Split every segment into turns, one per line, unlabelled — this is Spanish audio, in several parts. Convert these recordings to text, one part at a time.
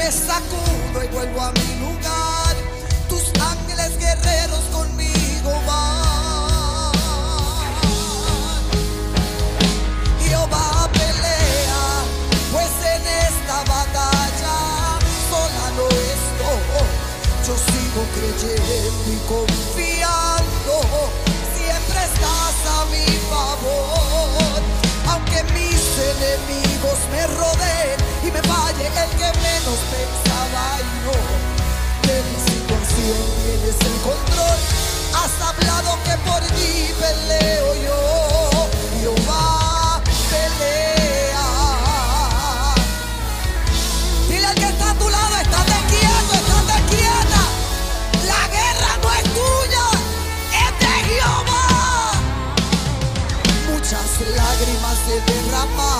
me sacudo y vuelvo a mi lugar. Tus ángeles guerreros conmigo van. Jehová pelea, pues en esta batalla sola no estoy. Yo sigo creyendo y confiando. Siempre estás a mi favor, aunque mis enemigos me rodeen y me falle el que menos pensaba y no. De mi situación tienes el control, has hablado que por ti peleo yo. Jehová pelea. Dile al que está a tu lado, estate quieto, estate quieta. La guerra no es tuya, es de Jehová. Muchas lágrimas se derraman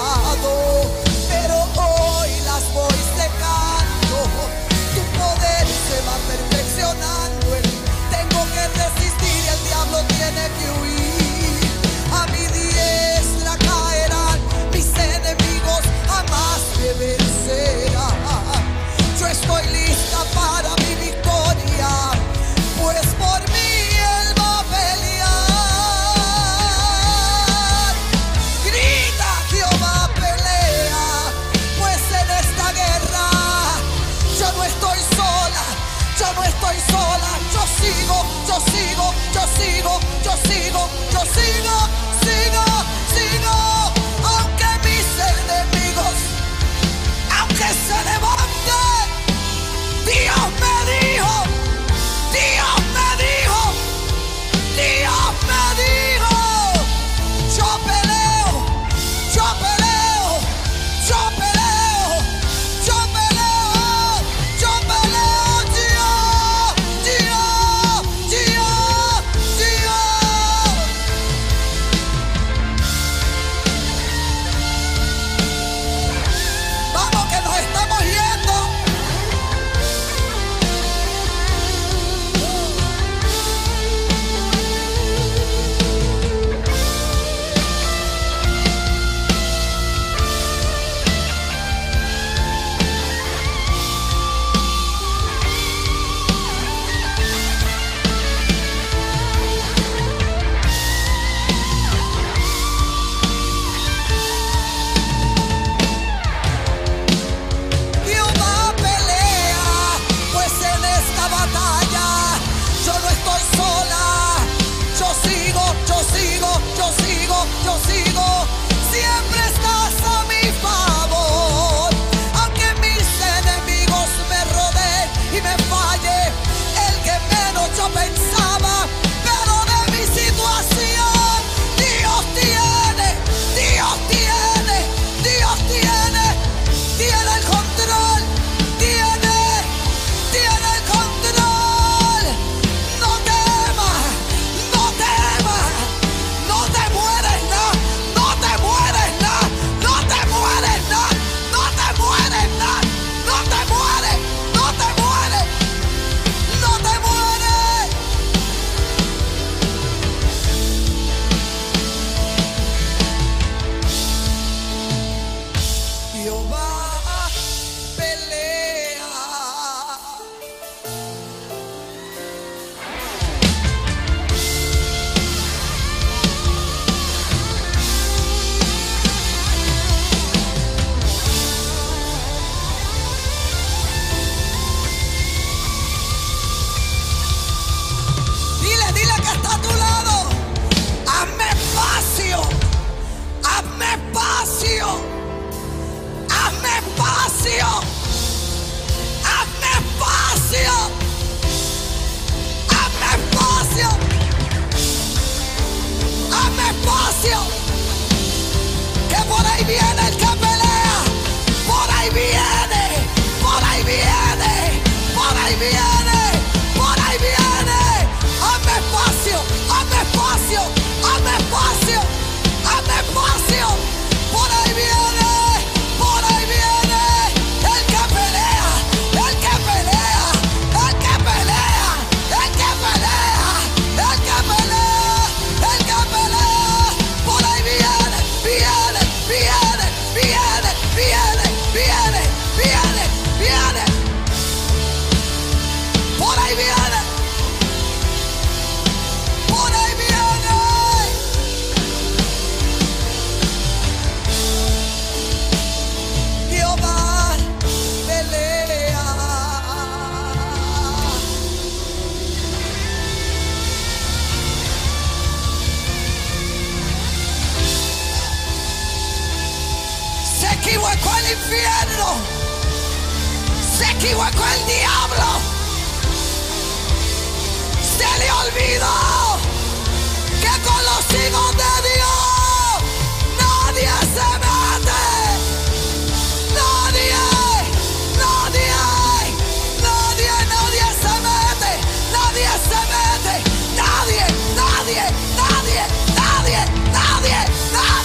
nadie, nadie, nadie, nadie,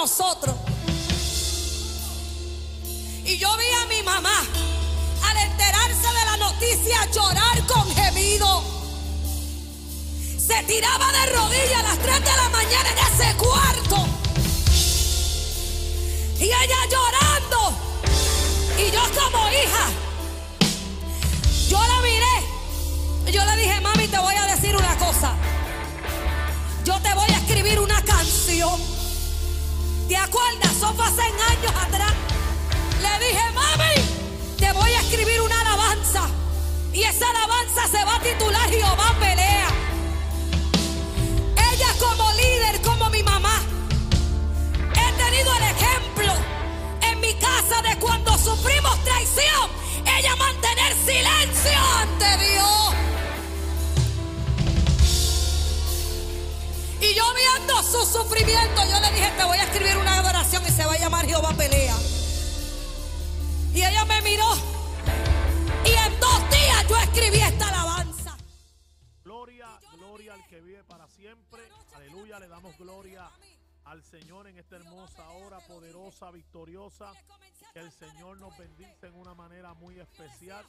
nosotros. Y yo vi a mi mamá al enterarse de la noticia llorar con gemido. Se tiraba de rodillas a las 3 de la mañana en ese cuarto. Y ella llorando. Y yo como hija. Yo la miré. Yo le dije, mami, te ¿Te acuerdas? Eso fue hace años atrás. Le dije, mami, te voy a escribir una alabanza. Y esa alabanza se va a titular Jehová pelea. Su sufrimiento, yo le dije, te voy a escribir una adoración y se va a llamar Jehová pelea. Y ella me miró y en dos días yo escribí esta alabanza.
Gloria, gloria al que vive para siempre. Aleluya, le damos gloria al Señor en esta hermosa hora, poderosa, victoriosa. Que el Señor nos bendice en una manera muy especial.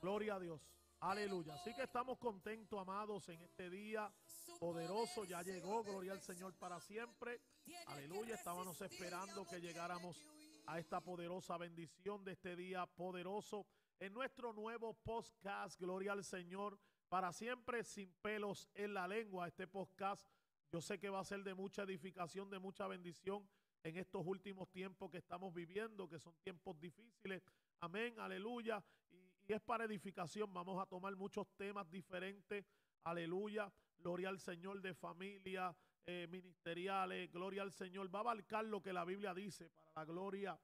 Gloria a Dios. Aleluya. Así que estamos contentos, amados, en este día poderoso. Ya llegó, gloria al Señor para siempre. Aleluya. Estábamos esperando que llegáramos a esta poderosa bendición de este día poderoso en nuestro nuevo podcast. Gloria al Señor para siempre sin pelos en la lengua. Este podcast yo sé que va a ser de mucha edificación, de mucha bendición en estos últimos tiempos que estamos viviendo, que son tiempos difíciles. Amén, aleluya. Y, es para edificación. Vamos a tomar muchos temas diferentes. Aleluya. Gloria al Señor de familia, eh, ministeriales. Gloria al Señor. Va a abarcar lo que la Biblia dice para la gloria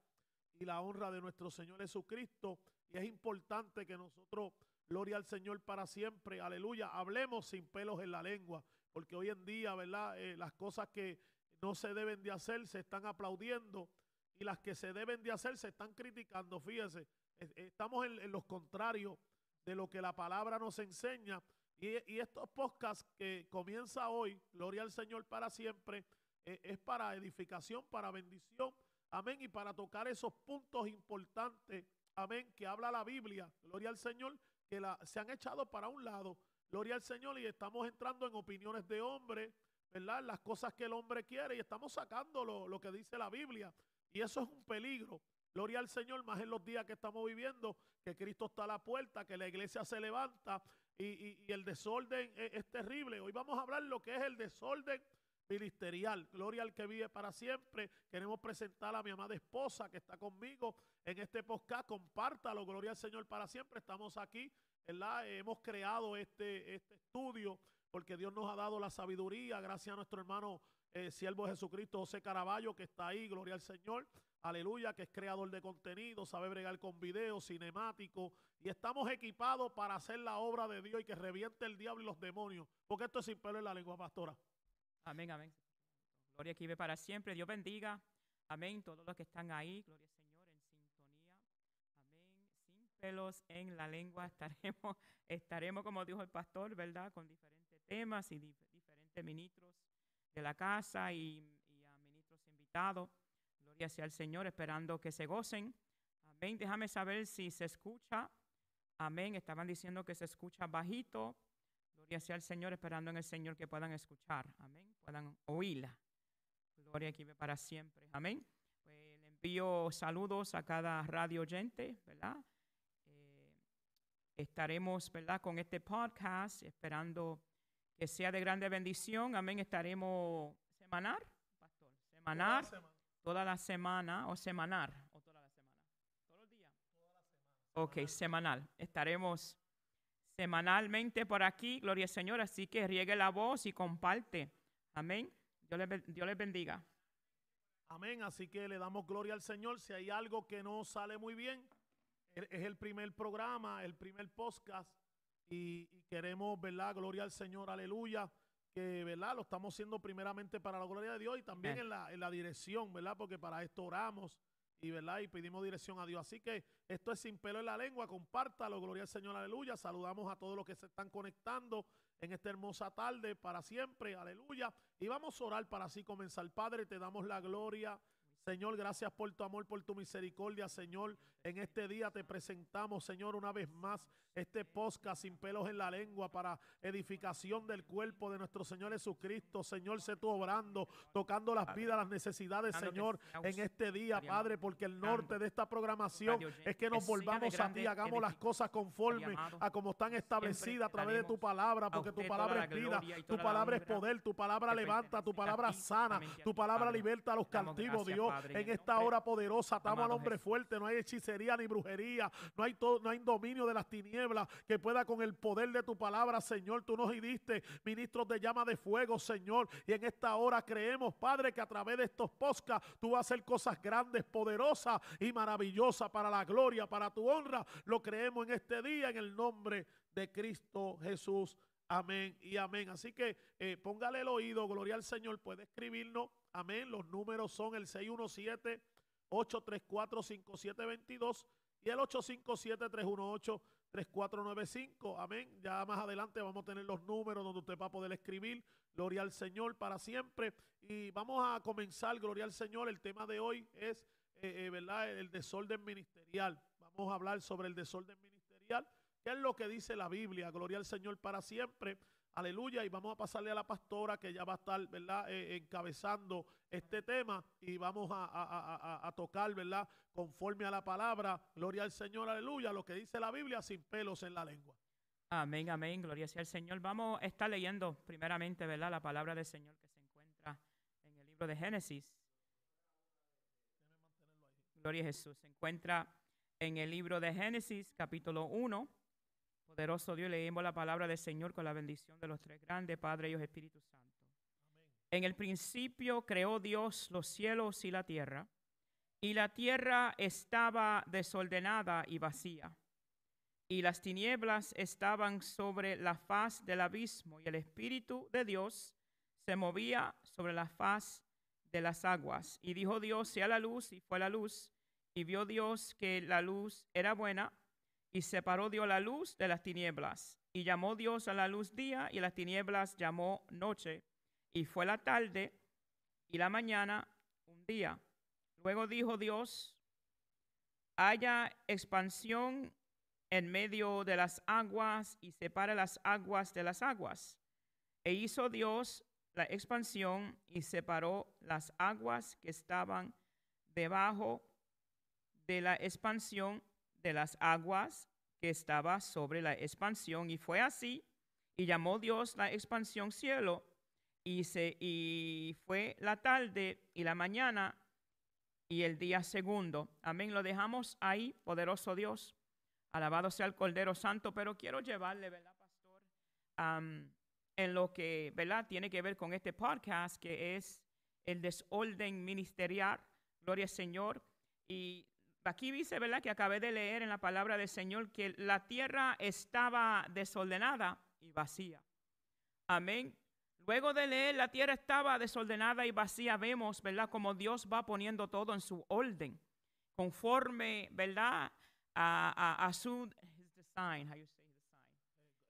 y la honra de nuestro Señor Jesucristo. Y es importante que nosotros, gloria al Señor para siempre, aleluya, hablemos sin pelos en la lengua. Porque hoy en día, ¿verdad? Eh, las cosas que no se deben de hacer se están aplaudiendo y las que se deben de hacer se están criticando. Fíjese, es- estamos en, los contrarios de lo que la palabra nos enseña. Y, estos podcasts que comienza hoy, Gloria al Señor para siempre, eh, es para edificación, para bendición. Amén. Y para tocar esos puntos importantes, amén, que habla la Biblia, gloria al Señor, que la, se han echado para un lado, gloria al Señor, y estamos entrando en opiniones de hombre, ¿verdad? Las cosas que el hombre quiere y estamos sacando lo, lo que dice la Biblia. Y eso es un peligro. Gloria al Señor, más en los días que estamos viviendo, que Cristo está a la puerta, que la iglesia se levanta y, y- el desorden es, terrible. Hoy vamos a hablar lo que es el desorden ministerial. Gloria al que vive para siempre. Queremos presentar a mi amada esposa que está conmigo en este podcast. Compártalo, gloria al Señor para siempre. Estamos aquí. Hemos creado este, este estudio porque Dios nos ha dado la sabiduría, gracias a nuestro hermano eh, siervo Jesucristo José Caraballo, que está ahí, gloria al Señor. Aleluya, que es creador de contenido, sabe bregar con videos, cinemáticos. Y estamos equipados para hacer la obra de Dios y que reviente el diablo y los demonios. Porque esto es sin pelo en la lengua, pastora.
Amén, amén. Gloria que vive para siempre. Dios bendiga. Amén. Todos los que están ahí. Gloria al Señor en sintonía. Amén. Sin pelos en la lengua estaremos, estaremos como dijo el pastor, ¿verdad? Con diferentes temas y diferentes ministros de la casa y, y a ministros invitados. Gloria sea al Señor, esperando que se gocen. Amén. Déjame saber si se escucha. Amén. Estaban diciendo que se escucha bajito. Gloria sea al Señor, esperando en el Señor que puedan escuchar. Amén. Puedan oírla. Gloria aquí para siempre. Amén. Pues le envío saludos a cada radio oyente, ¿verdad? Eh, estaremos, ¿verdad? Con este podcast, esperando que sea de grande bendición. Amén. Estaremos semanal, pastor. Semanal. Toda la semana o semanal. O. Ok, semanal. Estaremos semanalmente por aquí, gloria al Señor. Así que riegue la voz y comparte. Amén. Dios les, bendiga.
Amén. Así que le damos gloria al Señor. Si hay algo que no sale muy bien, es el primer programa, el primer podcast. Y, queremos, ¿verdad? Gloria al Señor, aleluya. Que, ¿verdad? Lo estamos haciendo primeramente para la gloria de Dios y también en la, en la dirección, ¿verdad? Porque para esto oramos y verdad y pedimos dirección a Dios. Así que esto es sin pelo en la lengua, compártalo, gloria al Señor, aleluya. Saludamos a todos los que se están conectando en esta hermosa tarde para siempre, aleluya. Y vamos a orar para así comenzar. Padre, te damos la gloria. Señor, gracias por tu amor, por tu misericordia, Señor. En este día te presentamos, Señor, una vez más este podcast sin pelos en la lengua para edificación del cuerpo de nuestro Señor Jesucristo. Señor, sé tú obrando, tocando las vidas, las necesidades, Señor, en este día, Padre, porque el norte de esta programación es que nos volvamos a ti, hagamos las cosas conforme a como están establecidas a través de tu palabra, porque tu palabra es vida, tu palabra es poder, tu palabra levanta, tu palabra sana, tu palabra liberta a los cautivos, Dios. En esta hora poderosa, estamos al hombre fuerte, no hay hechicería ni brujería, no hay, todo, no hay dominio de las tinieblas que pueda con el poder de tu palabra, Señor. Tú nos diste ministros de llama de fuego, Señor. Y en esta hora creemos, Padre, que a través de estos podcasts tú vas a hacer cosas grandes, poderosas y maravillosas para la gloria, para tu honra. Lo creemos en este día en el nombre de Cristo Jesús. Amén y amén. Así que eh, póngale el oído, gloria al Señor. Puede escribirnos. Amén. Los números son el 617 834-5722 y el 857-318-3495. Amén. Ya más adelante vamos a tener los números donde usted va a poder escribir. Gloria al Señor para siempre. Y vamos a comenzar, gloria al Señor. El tema de hoy es, eh, eh, ¿verdad? El desorden ministerial. Vamos a hablar sobre el desorden ministerial. ¿Qué es lo que dice la Biblia? Gloria al Señor para siempre. Aleluya. Y vamos a pasarle a la pastora que ya va a estar, ¿verdad? Eh, encabezando este tema y vamos a, tocar, ¿verdad? Conforme a la palabra. Gloria al Señor, aleluya. Lo que dice la Biblia sin pelos en la lengua.
Amén, amén. Gloria sea al Señor. Vamos a estar leyendo primeramente, ¿verdad? La palabra del Señor que se encuentra en el libro de Génesis. Gloria a Jesús. Se encuentra en el libro de Génesis, capítulo 1 Poderoso Dios, leemos la palabra del Señor con la bendición de los tres grandes, Padre, y Espíritu Santo. En el principio creó Dios los cielos y la tierra, y la tierra estaba desordenada y vacía, y las tinieblas estaban sobre la faz del abismo, y el Espíritu de Dios se movía sobre la faz de las aguas. Y dijo Dios, sea la luz, y fue la luz, y vio Dios que la luz era buena, y separó Dios la luz de las tinieblas. Y llamó Dios a la luz día y las tinieblas llamó noche. Y fue la tarde y la mañana un día. Luego dijo Dios, haya expansión en medio de las aguas y separe las aguas de las aguas. E hizo Dios la expansión y separó las aguas que estaban debajo de la expansión de las aguas que estaba sobre la expansión. Y fue así, y llamó Dios la expansión cielo, y, se, y fue la tarde y la mañana y el día segundo. Amén. Lo dejamos ahí, poderoso Dios. Alabado sea el Cordero Santo, pero quiero llevarle, ¿verdad, pastor? en lo que, ¿verdad? Tiene que ver con este podcast, que es el desorden ministerial. Gloria al Señor. Y aquí dice, ¿verdad? Que acabé de leer en la palabra del Señor que la tierra estaba desordenada y vacía. Amén. Luego de leer, la tierra estaba desordenada y vacía. Vemos, ¿verdad? Como Dios va poniendo todo en su orden, conforme, ¿verdad? A, su design, how you say design?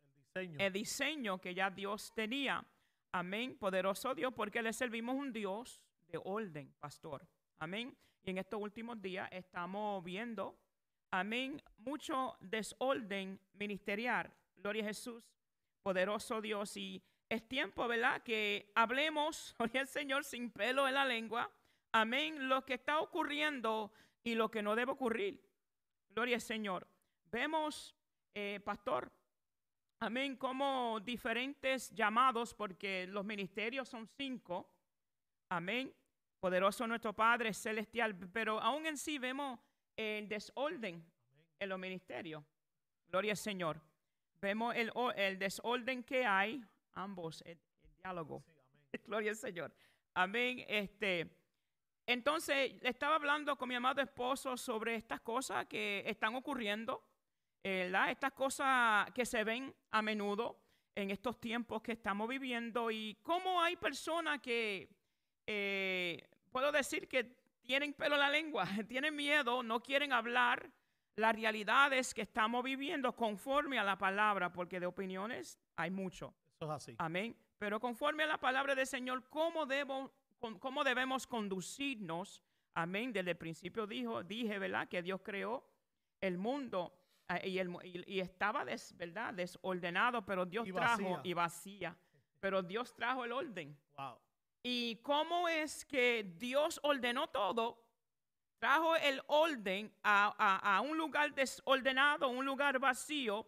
El diseño. El diseño que ya Dios tenía. Amén. Poderoso Dios, porque le servimos un Dios de orden, pastor. Amén. Y en estos últimos días estamos viendo, amén, mucho desorden ministerial. Gloria a Jesús, poderoso Dios. Y es tiempo, ¿verdad? Que hablemos, oye el Señor, sin pelo en la lengua. Amén. Lo que está ocurriendo y lo que no debe ocurrir. Gloria al Señor. Vemos, eh, pastor, amén, como diferentes llamados, porque los ministerios son cinco. Amén. Poderoso nuestro Padre celestial. Pero aún en sí vemos el desorden en los ministerios. Gloria al Señor. Vemos el, el desorden que hay ambos, el, diálogo. Gloria al Señor. Amén. Este, entonces, estaba hablando con mi amado esposo sobre estas cosas que están ocurriendo, ¿verdad? Estas cosas que se ven a menudo en estos tiempos que estamos viviendo y cómo hay personas que, eh, puedo decir que tienen pelo en la lengua, tienen miedo, no quieren hablar las realidades que estamos viviendo conforme a la palabra, porque de opiniones hay mucho.
Eso es así.
Amén. Pero conforme a la palabra del Señor, ¿cómo, debo, cómo debemos conducirnos? Amén. Desde el principio dijo, dije, ¿verdad? Que Dios creó el mundo eh, y, el, y, estaba, ¿verdad? Desordenado, pero Dios trajo y vacía. Pero Dios trajo el orden.
Wow.
Y cómo es que Dios ordenó todo, trajo el orden a, a un lugar desordenado, un lugar vacío.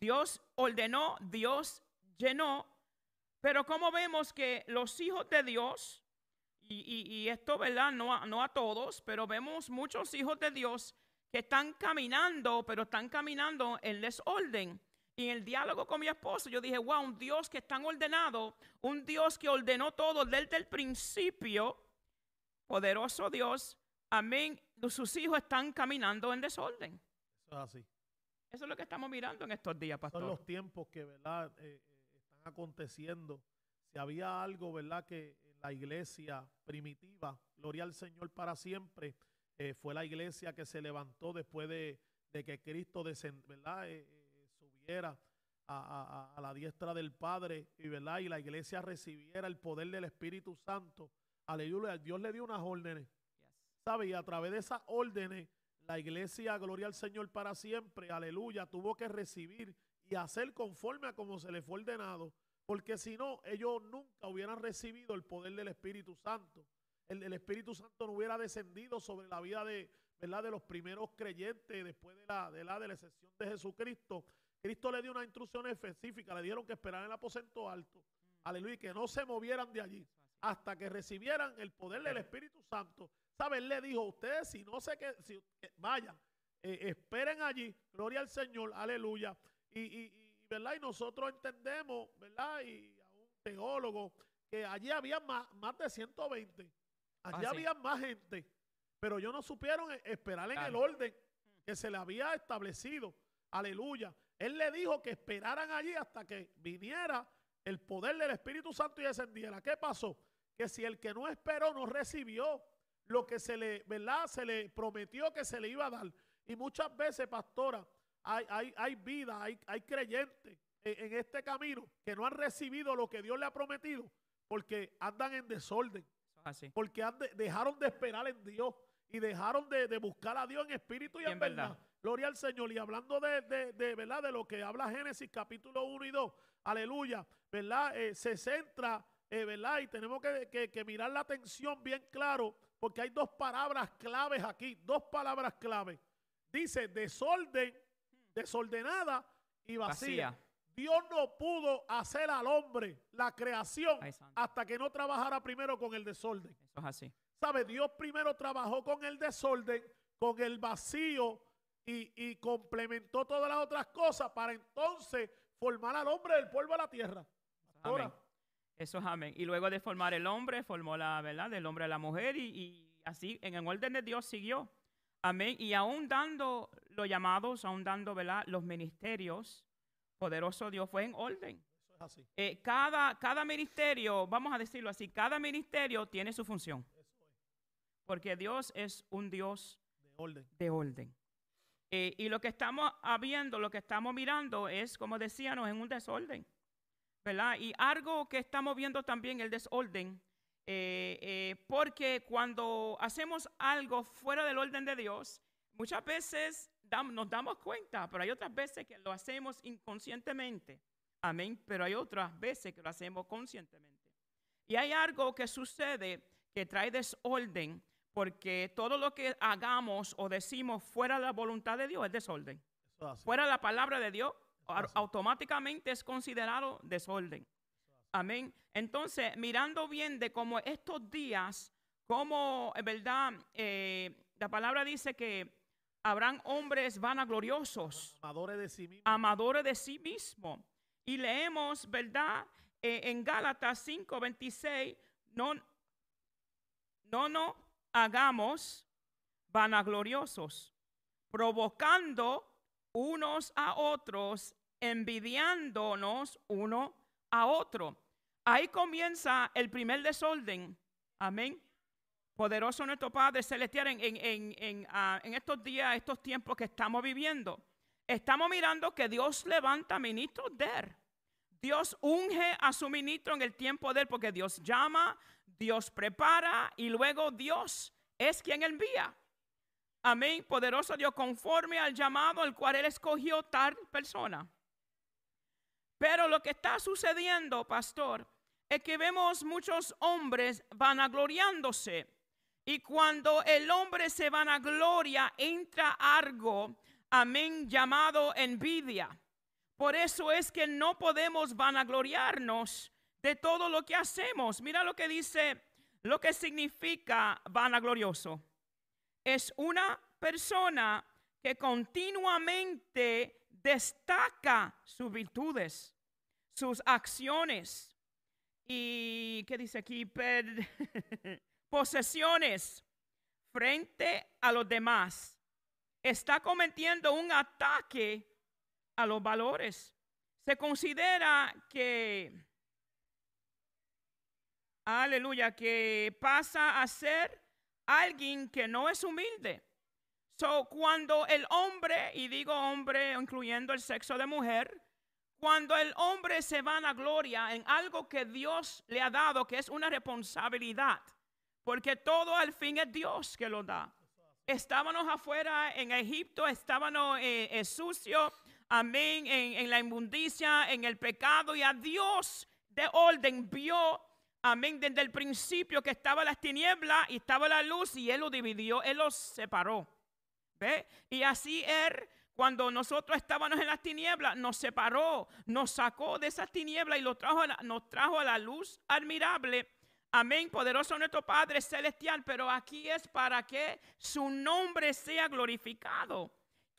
Dios ordenó, Dios llenó, pero como vemos que los hijos de Dios, y, esto, ¿verdad? No a, no a todos, pero vemos muchos hijos de Dios que están caminando, pero están caminando en desorden. Y en el diálogo con mi esposo, yo dije, wow, un Dios que es tan ordenado, un Dios que ordenó todo desde el principio, poderoso Dios, amén, sus hijos están caminando en desorden.
Eso es así.
Eso es lo que estamos mirando en estos días, pastor.
Son los tiempos que, ¿verdad? Eh, aconteciendo, si había algo, ¿verdad? Que en la iglesia primitiva, gloria al Señor para siempre, eh, fue la iglesia que se levantó después de, que Cristo ¿verdad? Eh, eh, subiera a, la diestra del Padre y, ¿verdad? y la iglesia recibiera el poder del Espíritu Santo. Aleluya, Dios le dio unas órdenes. ¿Sabe? Y a través de esas órdenes, la iglesia, gloria al Señor para siempre, aleluya, tuvo que recibir y hacer conforme a como se le fue ordenado, porque si no, ellos nunca hubieran recibido el poder del Espíritu Santo. El, Espíritu Santo no hubiera descendido sobre la vida de, ¿verdad? de los primeros creyentes después de la, de la, de la excepción de Jesucristo. Cristo le dio una instrucción específica, le dieron que esperar en el aposento alto. Aleluya, y que no se movieran de allí hasta que recibieran el poder del Espíritu Santo. ¿Saben? Le dijo, ustedes si no sé qué, si, vayan, eh, esperen allí, gloria al Señor, aleluya. Y, ¿verdad? y nosotros entendemos, ¿verdad? Y a un teólogo, que allí había más, más de 120. Allí ah, había más gente. Pero ellos no supieron esperar en el orden que se le había establecido. Aleluya. Él le dijo que esperaran allí hasta que viniera el poder del Espíritu Santo y descendiera. ¿Qué pasó? Que si el que no esperó no recibió lo que se le, ¿verdad? Se le prometió que se le iba a dar. Y muchas veces, pastora, hay, hay, hay vida, hay, hay creyentes en, este camino que no han recibido lo que Dios le ha prometido porque andan en desorden. Porque dejaron de esperar en Dios y dejaron de, buscar a Dios en espíritu y, en, verdad. Gloria al Señor. Y hablando de, de, ¿verdad? de lo que habla Génesis capítulo 1 y 2, aleluya, ¿verdad? Eh, se centra, eh, ¿verdad? Y tenemos que, que, mirar la atención bien claro, porque hay dos palabras claves aquí, dos palabras claves. Dice desorden desordenada y vacía. Dios no pudo hacer al hombre la creación
Ay,
hasta que no trabajara primero con el desorden.
Eso es así.
¿Sabe? Dios primero trabajó con el desorden, con el vacío y, y complementó todas las otras cosas para entonces formar al hombre del polvo a la tierra. Ahora,
Amén. Eso es amén. Y luego de formar el hombre, formó la verdad del hombre a la mujer y, y así en el orden de Dios siguió. Amén. Y aún dando los llamados, aún dando ¿verdad? los ministerios, poderoso Dios fue en orden.
eso es así.
Eh, cada, cada ministerio, vamos a decirlo así, cada ministerio tiene su función. Porque Dios es un Dios
De orden.
de orden. Eh, y lo que estamos viendo, lo que estamos mirando es, como decíamos, en un desorden. ¿Verdad? Y algo que estamos viendo también, el desorden, eh, eh, porque cuando hacemos algo fuera del orden de Dios, muchas veces dam- nos damos cuenta, pero hay otras veces que lo hacemos inconscientemente. Amén. Pero hay otras veces que lo hacemos conscientemente. Y hay algo que sucede que trae desorden, porque todo lo que hagamos o decimos fuera de la voluntad de Dios es desorden.
Es.
Fuera de la palabra de Dios, automáticamente es considerado desorden. Amén. Entonces, mirando bien de cómo estos días, como, en verdad, eh, la palabra dice que habrán hombres vanagloriosos
Amadores de sí mismos.
amadores de sí mismo. Y leemos, ¿verdad? Eh, en Gálatas 5:26, no, no nos hagamos vanagloriosos, provocando unos a otros, envidiándonos uno a otro. Ahí comienza el primer desorden. Amén. Poderoso nuestro Padre Celestial en, en- en- ah, en estos días, estos tiempos que estamos viviendo. Estamos mirando que Dios levanta ministros de. Dios unge a su ministro en el tiempo de él porque Dios llama, Dios prepara y luego Dios es quien envía. Amén. Poderoso Dios conforme al llamado al cual él escogió tal persona. Pero lo que está sucediendo, pastor, es que vemos muchos hombres vanagloriándose. Y cuando el hombre se vanagloria, entra algo, amén, llamado envidia. Por eso es que no podemos vanagloriarnos de todo lo que hacemos. Mira lo que dice, lo que significa vanaglorioso. Es una persona que continuamente destaca sus virtudes, sus acciones y, ¿qué dice aquí? Posesiones frente a los demás. Está cometiendo un ataque a los valores. Se considera que, aleluya, que pasa a ser alguien que no es humilde. So, cuando el hombre, y digo hombre incluyendo el sexo de mujer, cuando el hombre se va a gloria en algo que Dios le ha dado, que es una responsabilidad, porque todo al fin es Dios que lo da. Estábamos afuera en Egipto, estábamos eh, eh, sucios, amén, en, en la inmundicia, en el pecado, y a Dios de orden vio, amén, desde el principio que estaba las tinieblas y estaba la luz, y Él lo dividió, Él los separó. ¿Ve? Y así Él, cuando nosotros estábamos en las tinieblas, nos separó, nos sacó de esas tinieblas y lo trajo a la- nos trajo a la luz admirable. Amén, poderoso nuestro Padre Celestial, pero aquí es para que su nombre sea glorificado.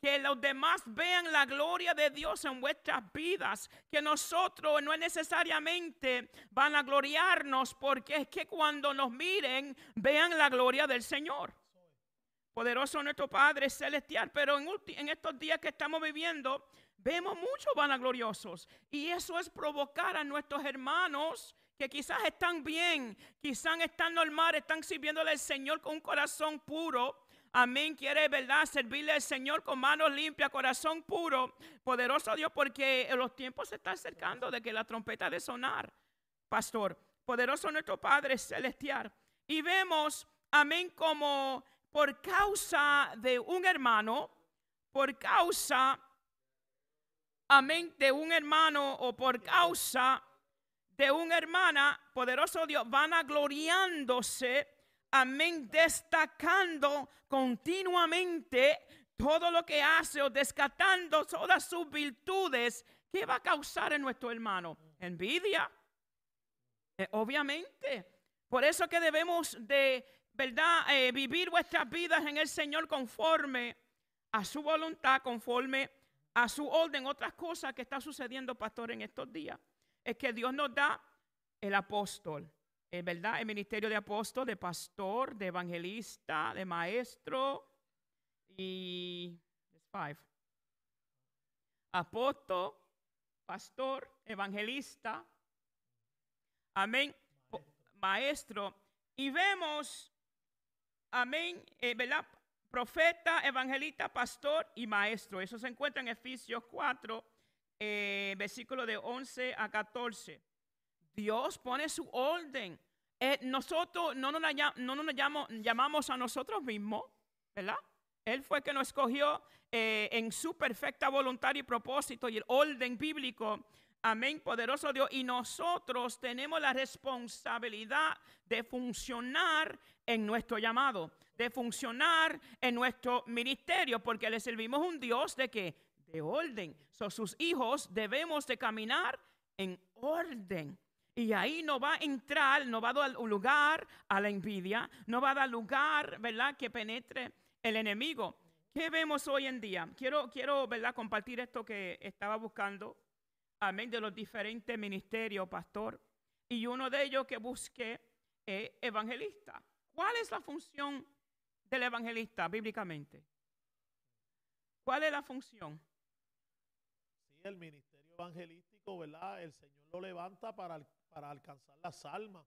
Que los demás vean la gloria de Dios en vuestras vidas. Que nosotros no es necesariamente van a gloriarnos, porque es que cuando nos miren, vean la gloria del Señor. Poderoso nuestro Padre Celestial, pero en, en estos días que estamos viviendo, vemos muchos vanagloriosos. Y eso es provocar a nuestros hermanos que quizás están bien, quizás están normal, están sirviéndole al Señor con un corazón puro. Amén, quiere, ¿verdad? Servirle al Señor con manos limpias, corazón puro. Poderoso Dios, porque los tiempos se están acercando de que la trompeta de sonar, pastor. Poderoso nuestro Padre Celestial. Y vemos, amén, como por causa de un hermano, por causa, amén, de un hermano o por causa de una hermana, poderoso Dios, van a gloriándose, amén, destacando continuamente todo lo que hace o descartando todas sus virtudes ¿qué va a causar en nuestro hermano? Envidia. Eh, obviamente. Por eso que debemos de, ¿verdad?, eh, vivir vuestras vidas en el Señor conforme a su voluntad, conforme a su orden. Otras cosas que está sucediendo, pastor, en estos días, es que Dios nos da el apóstol, eh, ¿verdad? El ministerio de apóstol, de pastor, de evangelista, de maestro y... Five. Apóstol, pastor, evangelista, amén, maestro. Y vemos, amén, eh, ¿verdad? Profeta, evangelista, pastor y maestro. Eso se encuentra en Efesios 4, eh, versículo de 11 a 14. Dios pone su orden. Eh, nosotros no nos, no nos llamamos, llamamos a nosotros mismos, ¿verdad? Él fue que nos escogió en su perfecta voluntad y propósito y el orden bíblico Amén, poderoso Dios. Y nosotros tenemos la responsabilidad de funcionar en nuestro llamado, de funcionar en nuestro ministerio, porque le servimos un Dios de que de orden. So, sus hijos debemos de caminar en orden. Y ahí no va a entrar, no va a dar lugar a la envidia, no va a dar lugar, ¿verdad?, que penetre el enemigo. ¿Qué vemos hoy en día? Quiero, quiero, ¿verdad?, compartir esto que estaba buscando amén, de los diferentes ministerios, pastor. Y uno de ellos que busqué es evangelista. ¿Cuál es la función del evangelista bíblicamente? ¿Cuál es la función?
Sí, el ministerio evangelístico, ¿verdad? El Señor lo levanta para, para alcanzar las almas,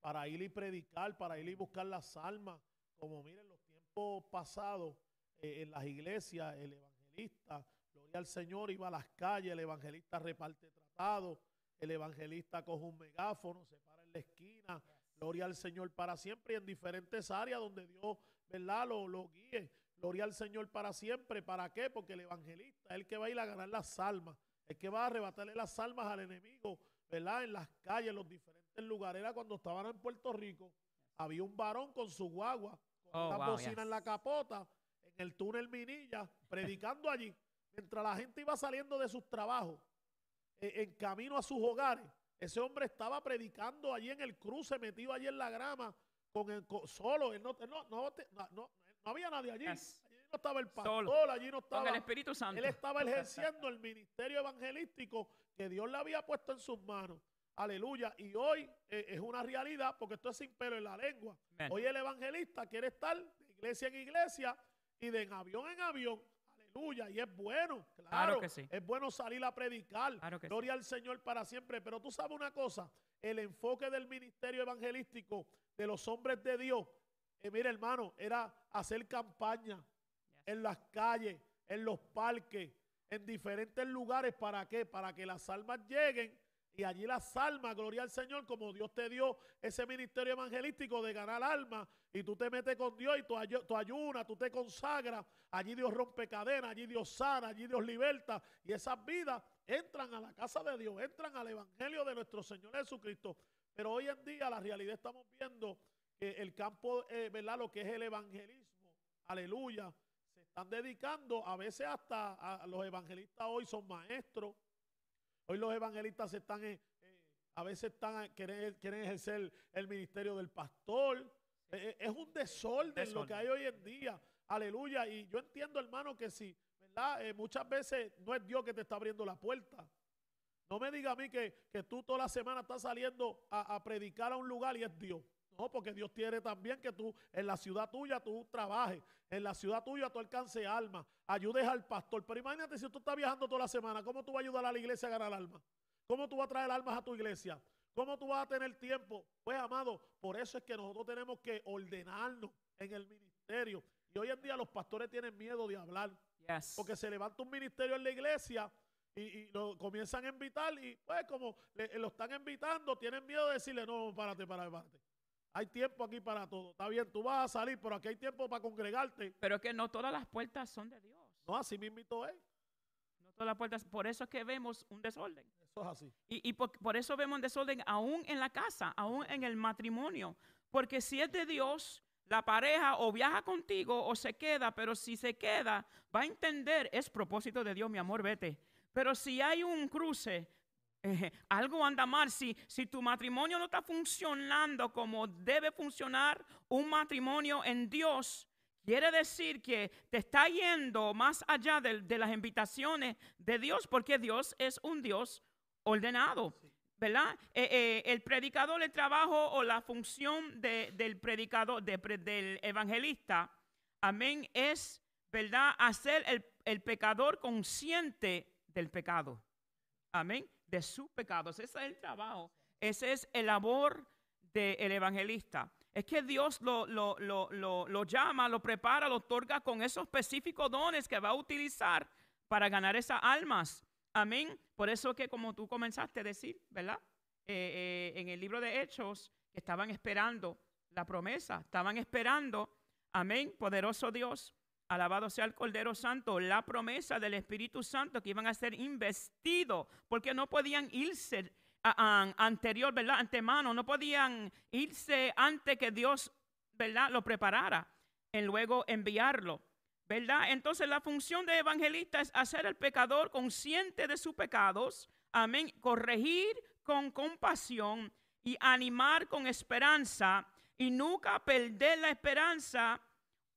para ir y predicar, para ir y buscar las almas. Como miren, los tiempos pasados eh, en las iglesias, el evangelista Gloria al Señor, iba a las calles, el evangelista reparte tratados, el evangelista coge un megáfono, se para en la esquina. Gloria al Señor para siempre y en diferentes áreas donde Dios, ¿verdad? Lo, lo guíe. Gloria al Señor para siempre. ¿Para qué? Porque el evangelista es el que va a ir a ganar las almas, el que va a arrebatarle las almas al enemigo, ¿verdad? En las calles, en los diferentes lugares. Era cuando estaban en Puerto Rico, había un varón con su guagua, con oh, una bocina en la capota, en el túnel Minilla, predicando allí. Mientras la gente iba saliendo de sus trabajos, eh, en camino a sus hogares, ese hombre estaba predicando allí en el cruce, metido allí en la grama, con el, solo. no, no, había nadie allí. Allí no estaba el pastor, allí no estaba.
el Espíritu Santo.
Él estaba ejerciendo el ministerio evangelístico que Dios le había puesto en sus manos. Aleluya. Y hoy eh, es una realidad porque esto es sin pelo en la lengua. Hoy el evangelista quiere estar de iglesia en iglesia y de en avión en avión y es bueno, claro, que sí. es bueno salir a predicar, gloria al Señor para siempre, pero tú sabes una cosa, el enfoque del ministerio evangelístico de los hombres de Dios, eh, mira hermano, era hacer campaña en las calles, en los parques, en diferentes lugares, ¿para qué? Para que las almas lleguen y allí las almas, gloria al Señor, como Dios te dio ese ministerio evangelístico de ganar almas, y tú te metes con Dios y tú, tú ayunas, tú te consagras, allí Dios rompe cadenas, allí Dios sana, allí Dios liberta, y esas vidas entran a la casa de Dios, entran al evangelio de nuestro Señor Jesucristo. Pero hoy en día la realidad estamos viendo que el campo, eh, ¿verdad? Lo que es el evangelismo, aleluya, están dedicando, a veces hasta a los evangelistas hoy son maestros, Hoy los evangelistas están, eh, a veces están, quieren, quieren ejercer el ministerio del pastor. Eh, eh, es un desorden, lo que hay hoy en día. Aleluya. Y yo entiendo, hermano, que sí, ¿verdad? muchas veces no es Dios que te está abriendo la puerta. No me diga a mí que, tú toda la semana estás saliendo a, a predicar a un lugar y es Dios. No, porque Dios quiere también que tú en la ciudad tuya tú trabajes, en la ciudad tuya tú alcances almas, ayudes al pastor. Pero imagínate si tú estás viajando toda la semana, ¿cómo tú vas a ayudar a la iglesia a ganar almas? ¿Cómo tú vas a traer almas a tu iglesia? ¿Cómo tú vas a tener tiempo? Pues, amado, por eso es que nosotros tenemos que ordenarnos en el ministerio. Y hoy en día los pastores tienen miedo de hablar. Porque se levanta un ministerio en la iglesia y, lo comienzan a invitar y pues como lo están invitando, tienen miedo de decirle, no, párate, párate, párate. Hay tiempo aquí para todo. Está bien, tú vas a salir, pero aquí hay tiempo para congregarte.
Pero es que no todas las puertas son de Dios.
No, así invitó él.
No todas las puertas, por eso es que vemos un desorden.
Eso es así.
Y, por, eso vemos un desorden aún en la casa, aún en el matrimonio. Porque si es de Dios, la pareja o viaja contigo o se queda, pero si se queda, va a entender, es propósito de Dios, mi amor, vete. Pero si hay un cruce, eh, algo anda mal. Si, si tu matrimonio no está funcionando como debe funcionar un matrimonio en Dios, quiere decir que te está yendo más allá de, de las invitaciones de Dios, porque Dios es un Dios ordenado. ¿verdad? Eh, eh, el predicador, el trabajo o la función del predicador, del evangelista, amén, es, ¿verdad? Hacer el, el, pecador consciente del pecado. Amén, de sus pecados. Ese es el trabajo, ese es el labor del evangelista. Es que Dios lo, lo, lo, lo, llama, lo prepara, lo otorga con esos específicos dones que va a utilizar para ganar esas almas. Amén. Por eso que como tú comenzaste a decir, ¿verdad? Eh, eh, en el libro de Hechos, estaban esperando la promesa, estaban esperando, amén, poderoso Dios, alabado sea el Cordero Santo, la promesa del Espíritu Santo que iban a ser investidos, porque no podían irse anterior, ¿verdad? Antemano, no podían irse antes que Dios, ¿verdad? Lo preparara en luego enviarlo. ¿verdad? Entonces la función de evangelista es hacer al pecador consciente de sus pecados, amén, corregir con compasión y animar con esperanza y nunca perder la esperanza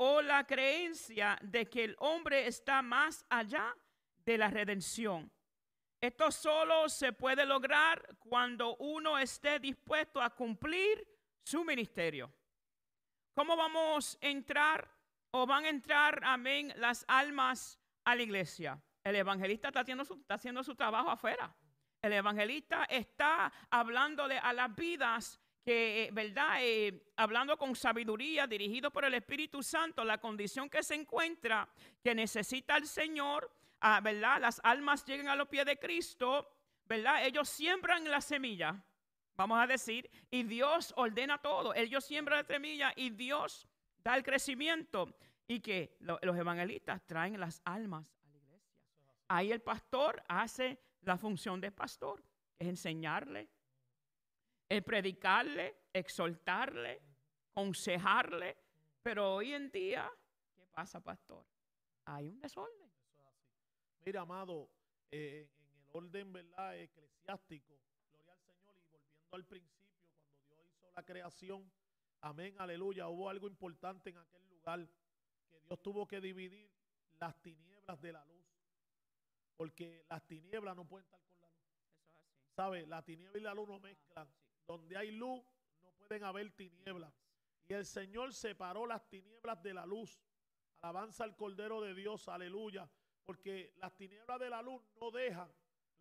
o la creencia de que el hombre está más allá de la redención. Esto solo se puede lograr cuando uno esté dispuesto a cumplir su ministerio. ¿Cómo vamos a entrar o van a entrar, amén, las almas a la iglesia. El evangelista está haciendo su, está haciendo su trabajo afuera. El evangelista está hablándole a las vidas que, eh, ¿verdad? Eh, hablando con sabiduría, dirigido por el Espíritu Santo, la condición que se encuentra, que necesita el Señor, ah, ¿verdad? Las almas lleguen a los pies de Cristo, ¿verdad? Ellos siembran la semilla, vamos a decir, y Dios ordena todo. Ellos siembran la semilla y Dios da el crecimiento y que los evangelistas traen las almas a la iglesia. Ahí el pastor hace la función de pastor, es enseñarle, el predicarle, exhortarle, aconsejarle. Pero hoy en día, ¿qué pasa, pastor? Hay un desorden.
Mira, amado, eh, en el orden ¿verdad? eclesiástico, gloria al Señor, y volviendo al principio, cuando Dios hizo la creación, Amén, aleluya. Hubo algo importante en aquel lugar que Dios tuvo que dividir las tinieblas de la luz. Porque las tinieblas no pueden estar con la luz. Eso es así. ¿Sabe? La tiniebla y la luz no mezclan. Donde hay luz no pueden haber tinieblas. Y el Señor separó las tinieblas de la luz. Alabanza al Cordero de Dios, aleluya. Porque las tinieblas de la luz no dejan.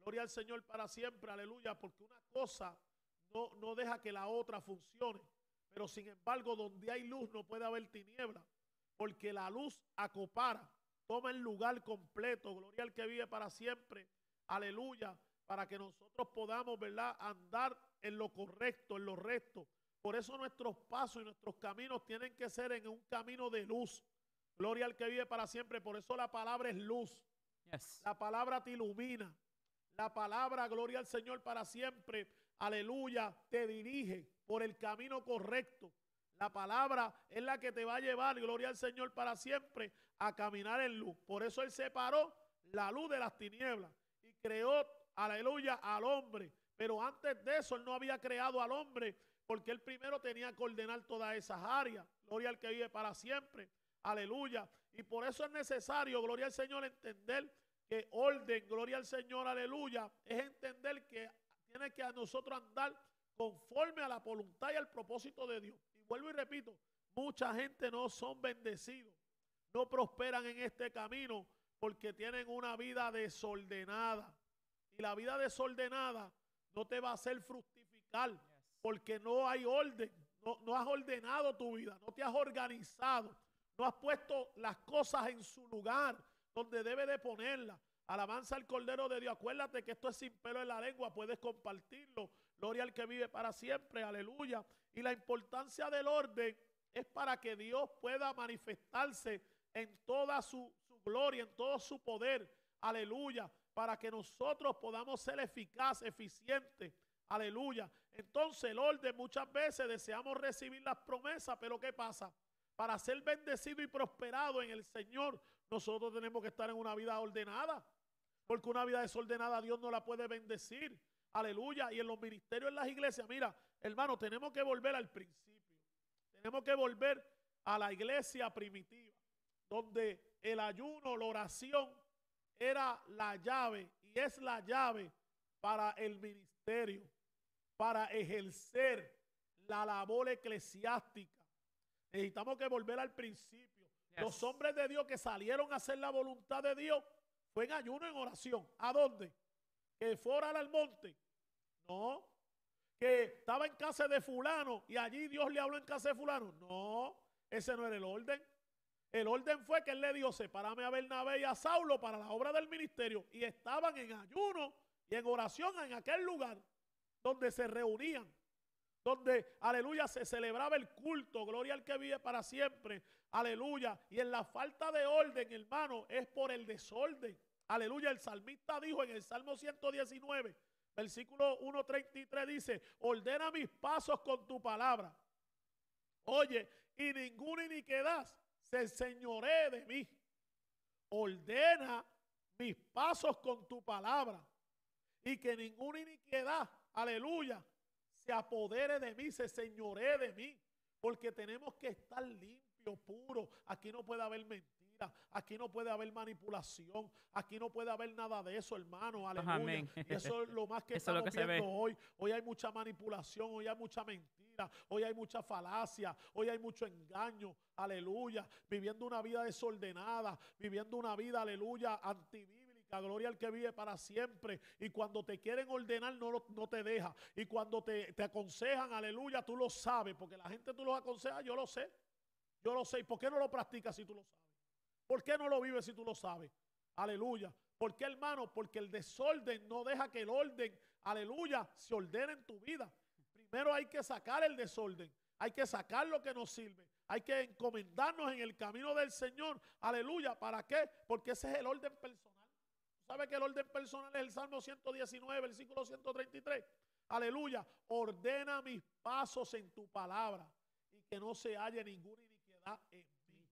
Gloria al Señor para siempre, aleluya. Porque una cosa no, no deja que la otra funcione. Pero sin embargo, donde hay luz no puede haber tiniebla, porque la luz acopara, toma el lugar completo, gloria al que vive para siempre, aleluya, para que nosotros podamos, ¿verdad?, andar en lo correcto, en lo recto. Por eso nuestros pasos y nuestros caminos tienen que ser en un camino de luz. Gloria al que vive para siempre. Por eso la palabra es luz. La palabra te ilumina. La palabra, gloria al Señor para siempre, aleluya, te dirige por el camino correcto. La palabra es la que te va a llevar, gloria al Señor, para siempre a caminar en luz. Por eso Él separó la luz de las tinieblas y creó, aleluya, al hombre. Pero antes de eso Él no había creado al hombre porque Él primero tenía que ordenar todas esas áreas. Gloria al que vive para siempre. Aleluya. Y por eso es necesario, gloria al Señor, entender que orden, gloria al Señor, aleluya, es entender que tiene que a nosotros andar conforme a la voluntad y al propósito de Dios. Y vuelvo y repito, mucha gente no son bendecidos, no prosperan en este camino porque tienen una vida desordenada. Y la vida desordenada no te va a hacer fructificar porque no hay orden, no, no has ordenado tu vida, no te has organizado, no has puesto las cosas en su lugar donde debe de ponerlas. Alabanza al Cordero de Dios. Acuérdate que esto es sin pelo en la lengua. Puedes compartirlo. Gloria al que vive para siempre. Aleluya. Y la importancia del orden es para que Dios pueda manifestarse en toda su, su gloria, en todo su poder. Aleluya. Para que nosotros podamos ser eficaces, eficientes. Aleluya. Entonces el orden muchas veces deseamos recibir las promesas, pero ¿qué pasa? Para ser bendecido y prosperado en el Señor, nosotros tenemos que estar en una vida ordenada. Porque una vida desordenada Dios no la puede bendecir. Aleluya. Y en los ministerios, en las iglesias, mira, hermano, tenemos que volver al principio. Tenemos que volver a la iglesia primitiva, donde el ayuno, la oración, era la llave y es la llave para el ministerio, para ejercer la labor eclesiástica. Necesitamos que volver al principio. Los hombres de Dios que salieron a hacer la voluntad de Dios fue en ayuno, en oración. ¿A dónde? Que fuera al monte. No. Que estaba en casa de fulano y allí Dios le habló en casa de fulano. No, ese no era el orden. El orden fue que él le dio, sepárame a Bernabé y a Saulo para la obra del ministerio. Y estaban en ayuno y en oración en aquel lugar donde se reunían donde, aleluya, se celebraba el culto, gloria al que vive para siempre, aleluya. Y en la falta de orden, hermano, es por el desorden. Aleluya, el salmista dijo en el Salmo 119, versículo 133 dice, ordena mis pasos con tu palabra. Oye, y ninguna iniquidad se enseñoree de mí. Ordena mis pasos con tu palabra. Y que ninguna iniquidad, aleluya, se apodere de mí, se señoree de mí, porque tenemos que estar limpios, puros. Aquí no puede haber mentira, aquí no puede haber manipulación, aquí no puede haber nada de eso, hermano. Aleluya. Eso es lo más que estamos viendo hoy. Hoy hay mucha manipulación, hoy hay mucha mentira, hoy hay mucha falacia, hoy hay mucho engaño. Aleluya. Viviendo una vida desordenada, viviendo una vida, aleluya, antivida gloria al que vive para siempre. Y cuando te quieren ordenar, no, no te deja. Y cuando te, te, aconsejan, aleluya, tú lo sabes. Porque la gente tú los aconseja, yo lo sé. Yo lo sé. ¿Y por qué no lo practicas si tú lo sabes? ¿Por qué no lo vives si tú lo sabes? Aleluya. ¿Por qué, hermano? Porque el desorden no deja que el orden, aleluya, se ordene en tu vida. Primero hay que sacar el desorden. Hay que sacar lo que nos sirve. Hay que encomendarnos en el camino del Señor. Aleluya. ¿Para qué? Porque ese es el orden personal. ¿Sabe que el orden personal es el Salmo 119, versículo 133? Aleluya. Ordena mis pasos en tu palabra y que no se haya ninguna iniquidad en mí.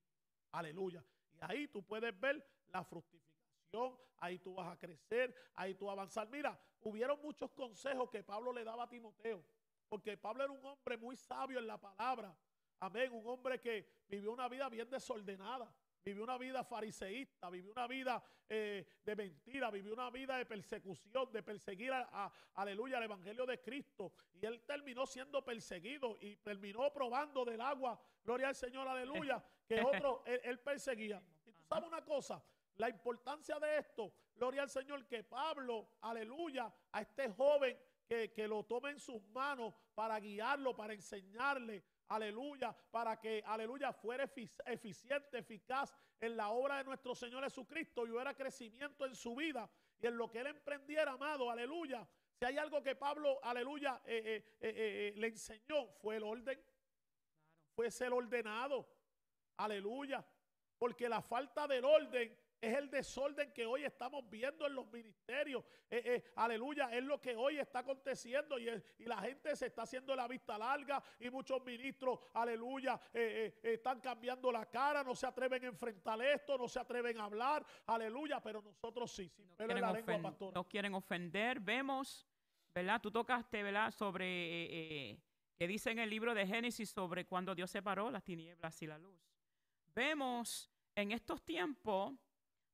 Aleluya. Y ahí tú puedes ver la fructificación, ahí tú vas a crecer, ahí tú avanzar. Mira, hubieron muchos consejos que Pablo le daba a Timoteo, porque Pablo era un hombre muy sabio en la palabra. Amén, un hombre que vivió una vida bien desordenada vivió una vida fariseísta, vivió una vida eh, de mentira, vivió una vida de persecución, de perseguir a, aleluya, al Evangelio de Cristo. Y él terminó siendo perseguido y terminó probando del agua, gloria al Señor, aleluya, que otro él, perseguía. Y tú sabes una cosa, la importancia de esto, gloria al Señor, que Pablo, aleluya, a este joven que, que lo tome en sus manos para guiarlo, para enseñarle, aleluya, para que, aleluya, fuera eficiente, eficaz en la obra de nuestro Señor Jesucristo y hubiera crecimiento en su vida y en lo que él emprendiera, amado, aleluya. Si hay algo que Pablo, aleluya, eh, eh, eh, le enseñó, fue el orden, fue ser ordenado, aleluya, porque la falta del orden es el desorden que hoy estamos viendo en los ministerios. Eh, eh, aleluya, es lo que hoy está aconteciendo y, la gente se está haciendo la vista larga y muchos ministros, aleluya, eh, están cambiando la cara, no se atreven a enfrentar esto, no se atreven a hablar, aleluya, pero nosotros sí, sin no quieren, la lengua,
no quieren ofender. Vemos, ¿verdad? Tú tocaste, ¿verdad? Sobre, que dice en el libro de Génesis sobre cuando Dios separó las tinieblas y la luz. Vemos en estos tiempos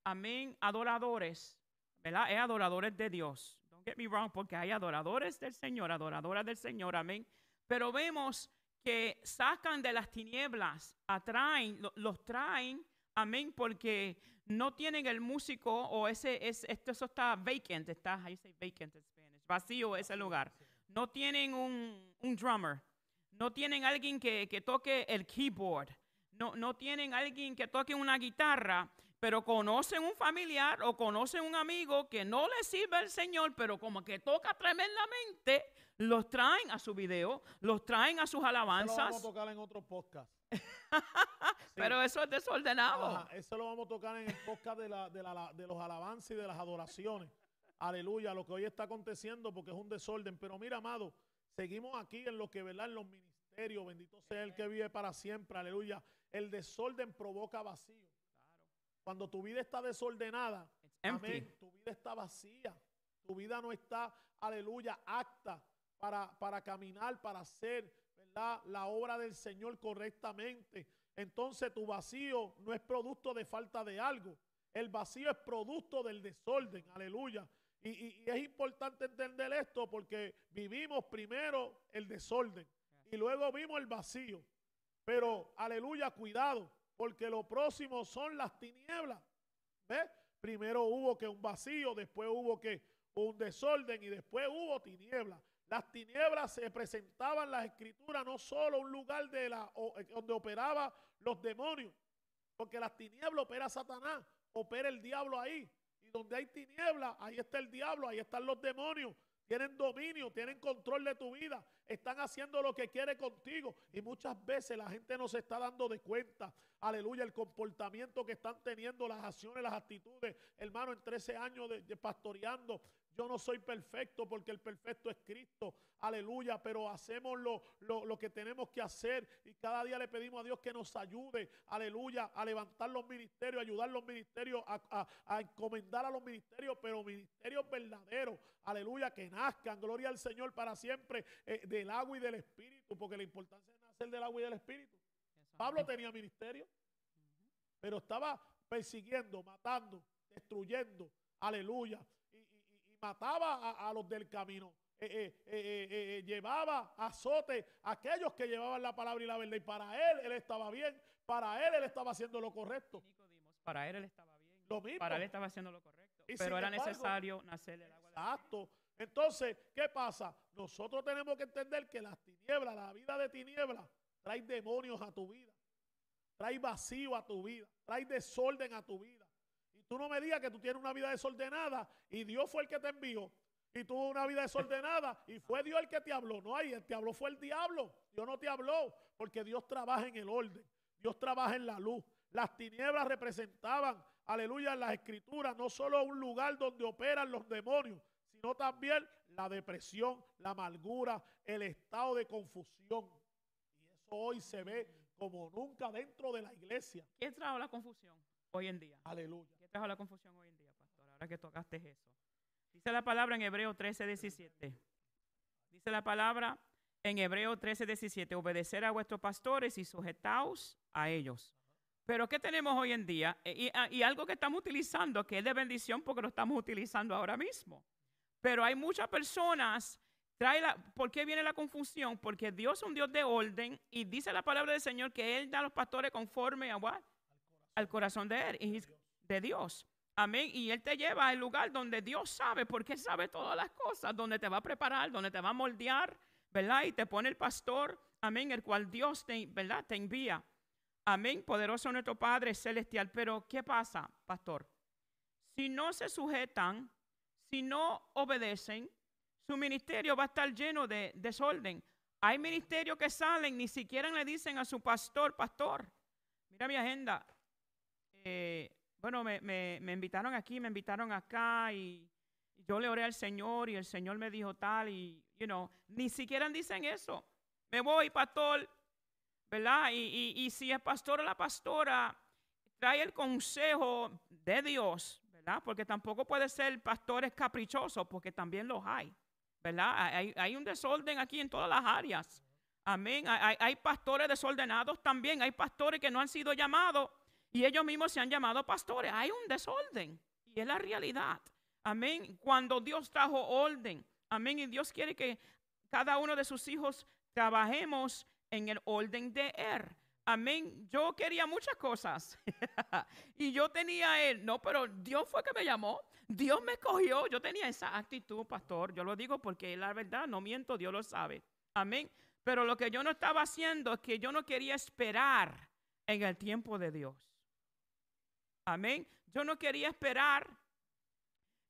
amén, adoradores, ¿verdad? Es adoradores de Dios. Don't get me wrong, porque hay adoradores del Señor, adoradoras del Señor, amén. Pero vemos que sacan de las tinieblas, atraen, los traen, amén, porque no tienen el músico o ese, es, esto, eso está vacant, está, ahí dice vacant en Spanish, vacío ese lugar. No tienen un, un drummer, no tienen alguien que, que toque el keyboard, no, no tienen alguien que toque una guitarra pero conocen un familiar o conocen un amigo que no le sirve al Señor, pero como que toca tremendamente, los traen a su video, los traen a sus alabanzas. Eso lo
vamos a tocar en otro podcast.
Pero eso es desordenado.
eso lo vamos a tocar en el podcast de, de los alabanzas y de las adoraciones. Aleluya, lo que hoy está aconteciendo porque es un desorden. Pero mira, amado, seguimos aquí en lo que, ¿verdad? En los ministerios, bendito sea el que vive para siempre. Aleluya. El desorden provoca vacío. Cuando tu vida está desordenada, amén, tu vida está vacía. Tu vida no está, aleluya, acta para, para caminar, para hacer, ¿verdad? La obra del Señor correctamente. Entonces tu vacío no es producto de falta de algo. El vacío es producto del desorden, aleluya. Y, y- y es importante entender esto porque vivimos primero el desorden y luego vimos el vacío. Pero, aleluya, cuidado, porque lo próximo son las tinieblas. ¿Ves? Primero hubo que un vacío, después hubo que un desorden y después hubo tinieblas. Las tinieblas se presentaban en las escrituras no solo un lugar de la, eh, donde operaban los demonios, porque las tinieblas opera Satanás, opera el diablo ahí. Y donde hay tinieblas, ahí está el diablo, ahí están los demonios. Tienen dominio, tienen control de tu vida, están haciendo lo que quiere contigo. Y muchas veces la gente no se está dando de cuenta, aleluya, el comportamiento que están teniendo, las acciones, las actitudes. Hermano, en 13 años de, de pastoreando, yo no soy perfecto porque el perfecto es Cristo, aleluya, pero hacemos lo, lo, lo que tenemos que hacer y cada día le pedimos a Dios que nos ayude, aleluya, a levantar los ministerios, ayudar los ministerios, a, a- a encomendar a los ministerios, pero ministerios verdaderos, aleluya, que nazcan, gloria al Señor para siempre, eh, del agua y del espíritu, porque la importancia es nacer del agua y del espíritu. Pablo tenía ministerio, pero estaba persiguiendo, matando, destruyendo, aleluya, mataba a, a los del camino. Eh, eh, eh, llevaba azote a aquellos que llevaban la palabra y la verdad. Y para él, él estaba bien. Para él, él estaba haciendo lo correcto.
Para él él estaba bien.
Lo mismo.
Para él estaba haciendo lo correcto.
Y
pero era
embargo-
necesario nacer del agua.
Exacto. Entonces, ¿qué pasa? Nosotros tenemos que entender que las tinieblas, la vida de tinieblas, trae demonios a tu vida. Trae vacío a tu vida. Trae desorden a tu vida. Tú no me digas que tú tienes una vida desordenada y Dios fue el que te envió. Y tuvo una vida desordenada y fue Dios el que te habló. No, ahí el te habló fue el diablo. Dios no te habló porque Dios trabaja en el orden. Dios trabaja en la luz. Las tinieblas representaban, aleluya, en las escrituras, no solo un lugar donde operan los demonios, sino también la depresión, la amargura, el estado de confusión. Y eso hoy se ve como nunca dentro de la iglesia.
¿Quién trajo la confusión hoy en día?
Aleluya.
¿Qué trajo la confusión hoy en día, pastor? Ahora que tocaste eso. Dice la palabra en Hebreo 13, 17. Dice la palabra en Hebreo 13, 17. Obedecer a vuestros pastores y sujetaos a ellos. Pero ¿qué tenemos hoy en día? E- Y, y algo que estamos utilizando, que es de bendición porque lo estamos utilizando ahora mismo. Pero hay muchas personas, trae la, ¿por qué viene la confusión? Porque Dios es un Dios de orden y dice la palabra del Señor que Él da a los pastores conforme a what? al corazón de Él, y de Dios. Amén. Y Él te lleva al lugar donde Dios sabe, porque sabe todas las cosas, donde te va a preparar, donde te va a moldear, ¿verdad? Y te pone el pastor, amén, el cual Dios te, ¿verdad? te envía. Amén. Poderoso nuestro Padre celestial. Pero, ¿qué pasa, pastor? Si no se sujetan, si no obedecen, su ministerio va a estar lleno de desorden. Hay ministerios que salen, ni siquiera le dicen a su pastor, pastor, mira mi agenda. Eh, bueno, me, me- me invitaron aquí, me invitaron acá y yo le oré al Señor y el Señor me dijo tal y, you know, ni siquiera dicen eso. Me voy, pastor, ¿verdad? Y, y- y si el pastor o la pastora trae el consejo de Dios, ¿verdad? Porque tampoco puede ser pastores caprichosos, porque también los hay, ¿verdad? Hay, hay un desorden aquí en todas las áreas. Amén. Hay- hay pastores desordenados también, hay pastores que no han sido llamados y ellos mismos se han llamado pastores. Hay un desorden y es la realidad. Amén. Cuando Dios trajo orden, amén, y Dios quiere que cada uno de sus hijos trabajemos en el orden de Él. Amén. Yo quería muchas cosas y yo tenía él. No, pero Dios fue que me llamó. Dios me cogió. Yo tenía esa actitud, pastor. Yo lo digo porque la verdad, no miento, Dios lo sabe. Amén. Pero lo que yo no estaba haciendo es que yo no quería esperar en el tiempo de Dios. Amén. Yo no quería esperar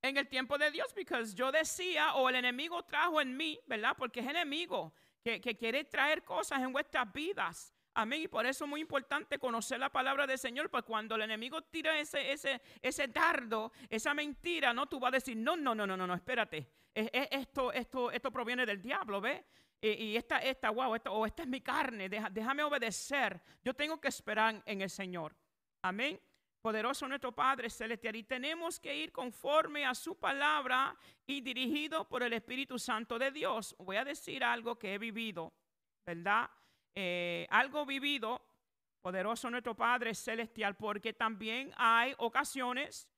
en el tiempo de Dios, porque yo decía, o el enemigo trajo en mí, ¿verdad? Porque es enemigo que, que quiere traer cosas en vuestras vidas. Amén. Y por eso es muy importante conocer la palabra del Señor, porque cuando el enemigo tira ese, ese, ese dardo, esa mentira, ¿no? Tú vas a decir, no, no, no, no, no, no, espérate. Es- es- esto, esto, esto proviene del diablo, ¿ves? Y, y esta, esta, wow, esta, o esta es mi carne, deja- déjame obedecer. Yo tengo que esperar en el Señor. Amén. Poderoso nuestro Padre celestial, y tenemos que ir conforme a su palabra y dirigido por el Espíritu Santo de Dios. Voy a decir algo que he vivido, ¿verdad? Eh, algo vivido, poderoso nuestro Padre celestial, porque también hay ocasiones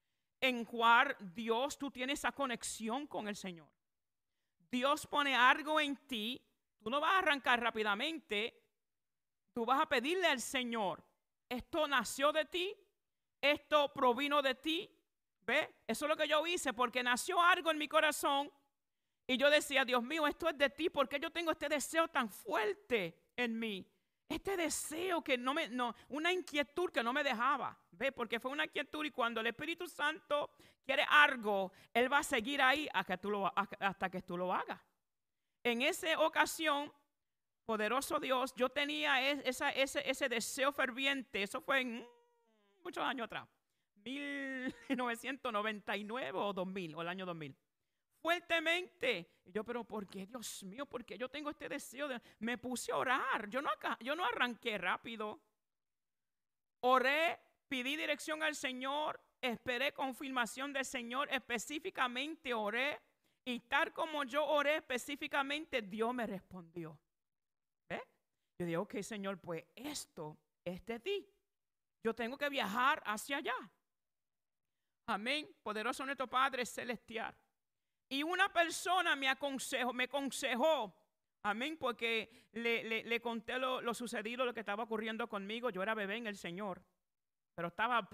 en cual Dios, tú tienes esa conexión con el Señor. Dios pone algo en ti, tú no vas a arrancar rápidamente, tú vas a pedirle al Señor, esto nació de ti, esto provino de ti. ¿Ve? Eso es lo que yo hice porque nació algo en mi corazón y yo decía, Dios mío, esto es de ti, porque yo tengo este deseo tan fuerte en mí? Este deseo que no me, no, una inquietud que no me dejaba, ¿ve? Porque fue una inquietud y cuando el Espíritu Santo quiere algo, Él va a seguir ahí hasta que tú lo, hasta que tú lo hagas. En esa ocasión, poderoso Dios, yo tenía ese, ese deseo ferviente, eso fue en muchos años atrás, 1999 o 2000, o el año 2000. Fuertemente. Y yo, pero ¿por qué, Dios mío? Porque yo tengo este deseo de... Me puse a orar. Yo no, yo no arranqué rápido. Oré, pedí dirección al Señor, esperé confirmación del Señor, específicamente oré. Y tal como yo oré específicamente, Dios me respondió. ¿Ve? Yo digo, ok, Señor, pues esto es de ti. Yo tengo que viajar hacia allá. Amén. Poderoso nuestro Padre celestial. Y una persona me aconsejó, me aconsejó, amén, porque le, conté lo, sucedido, lo que estaba ocurriendo conmigo. Yo era bebé en el Señor, pero estaba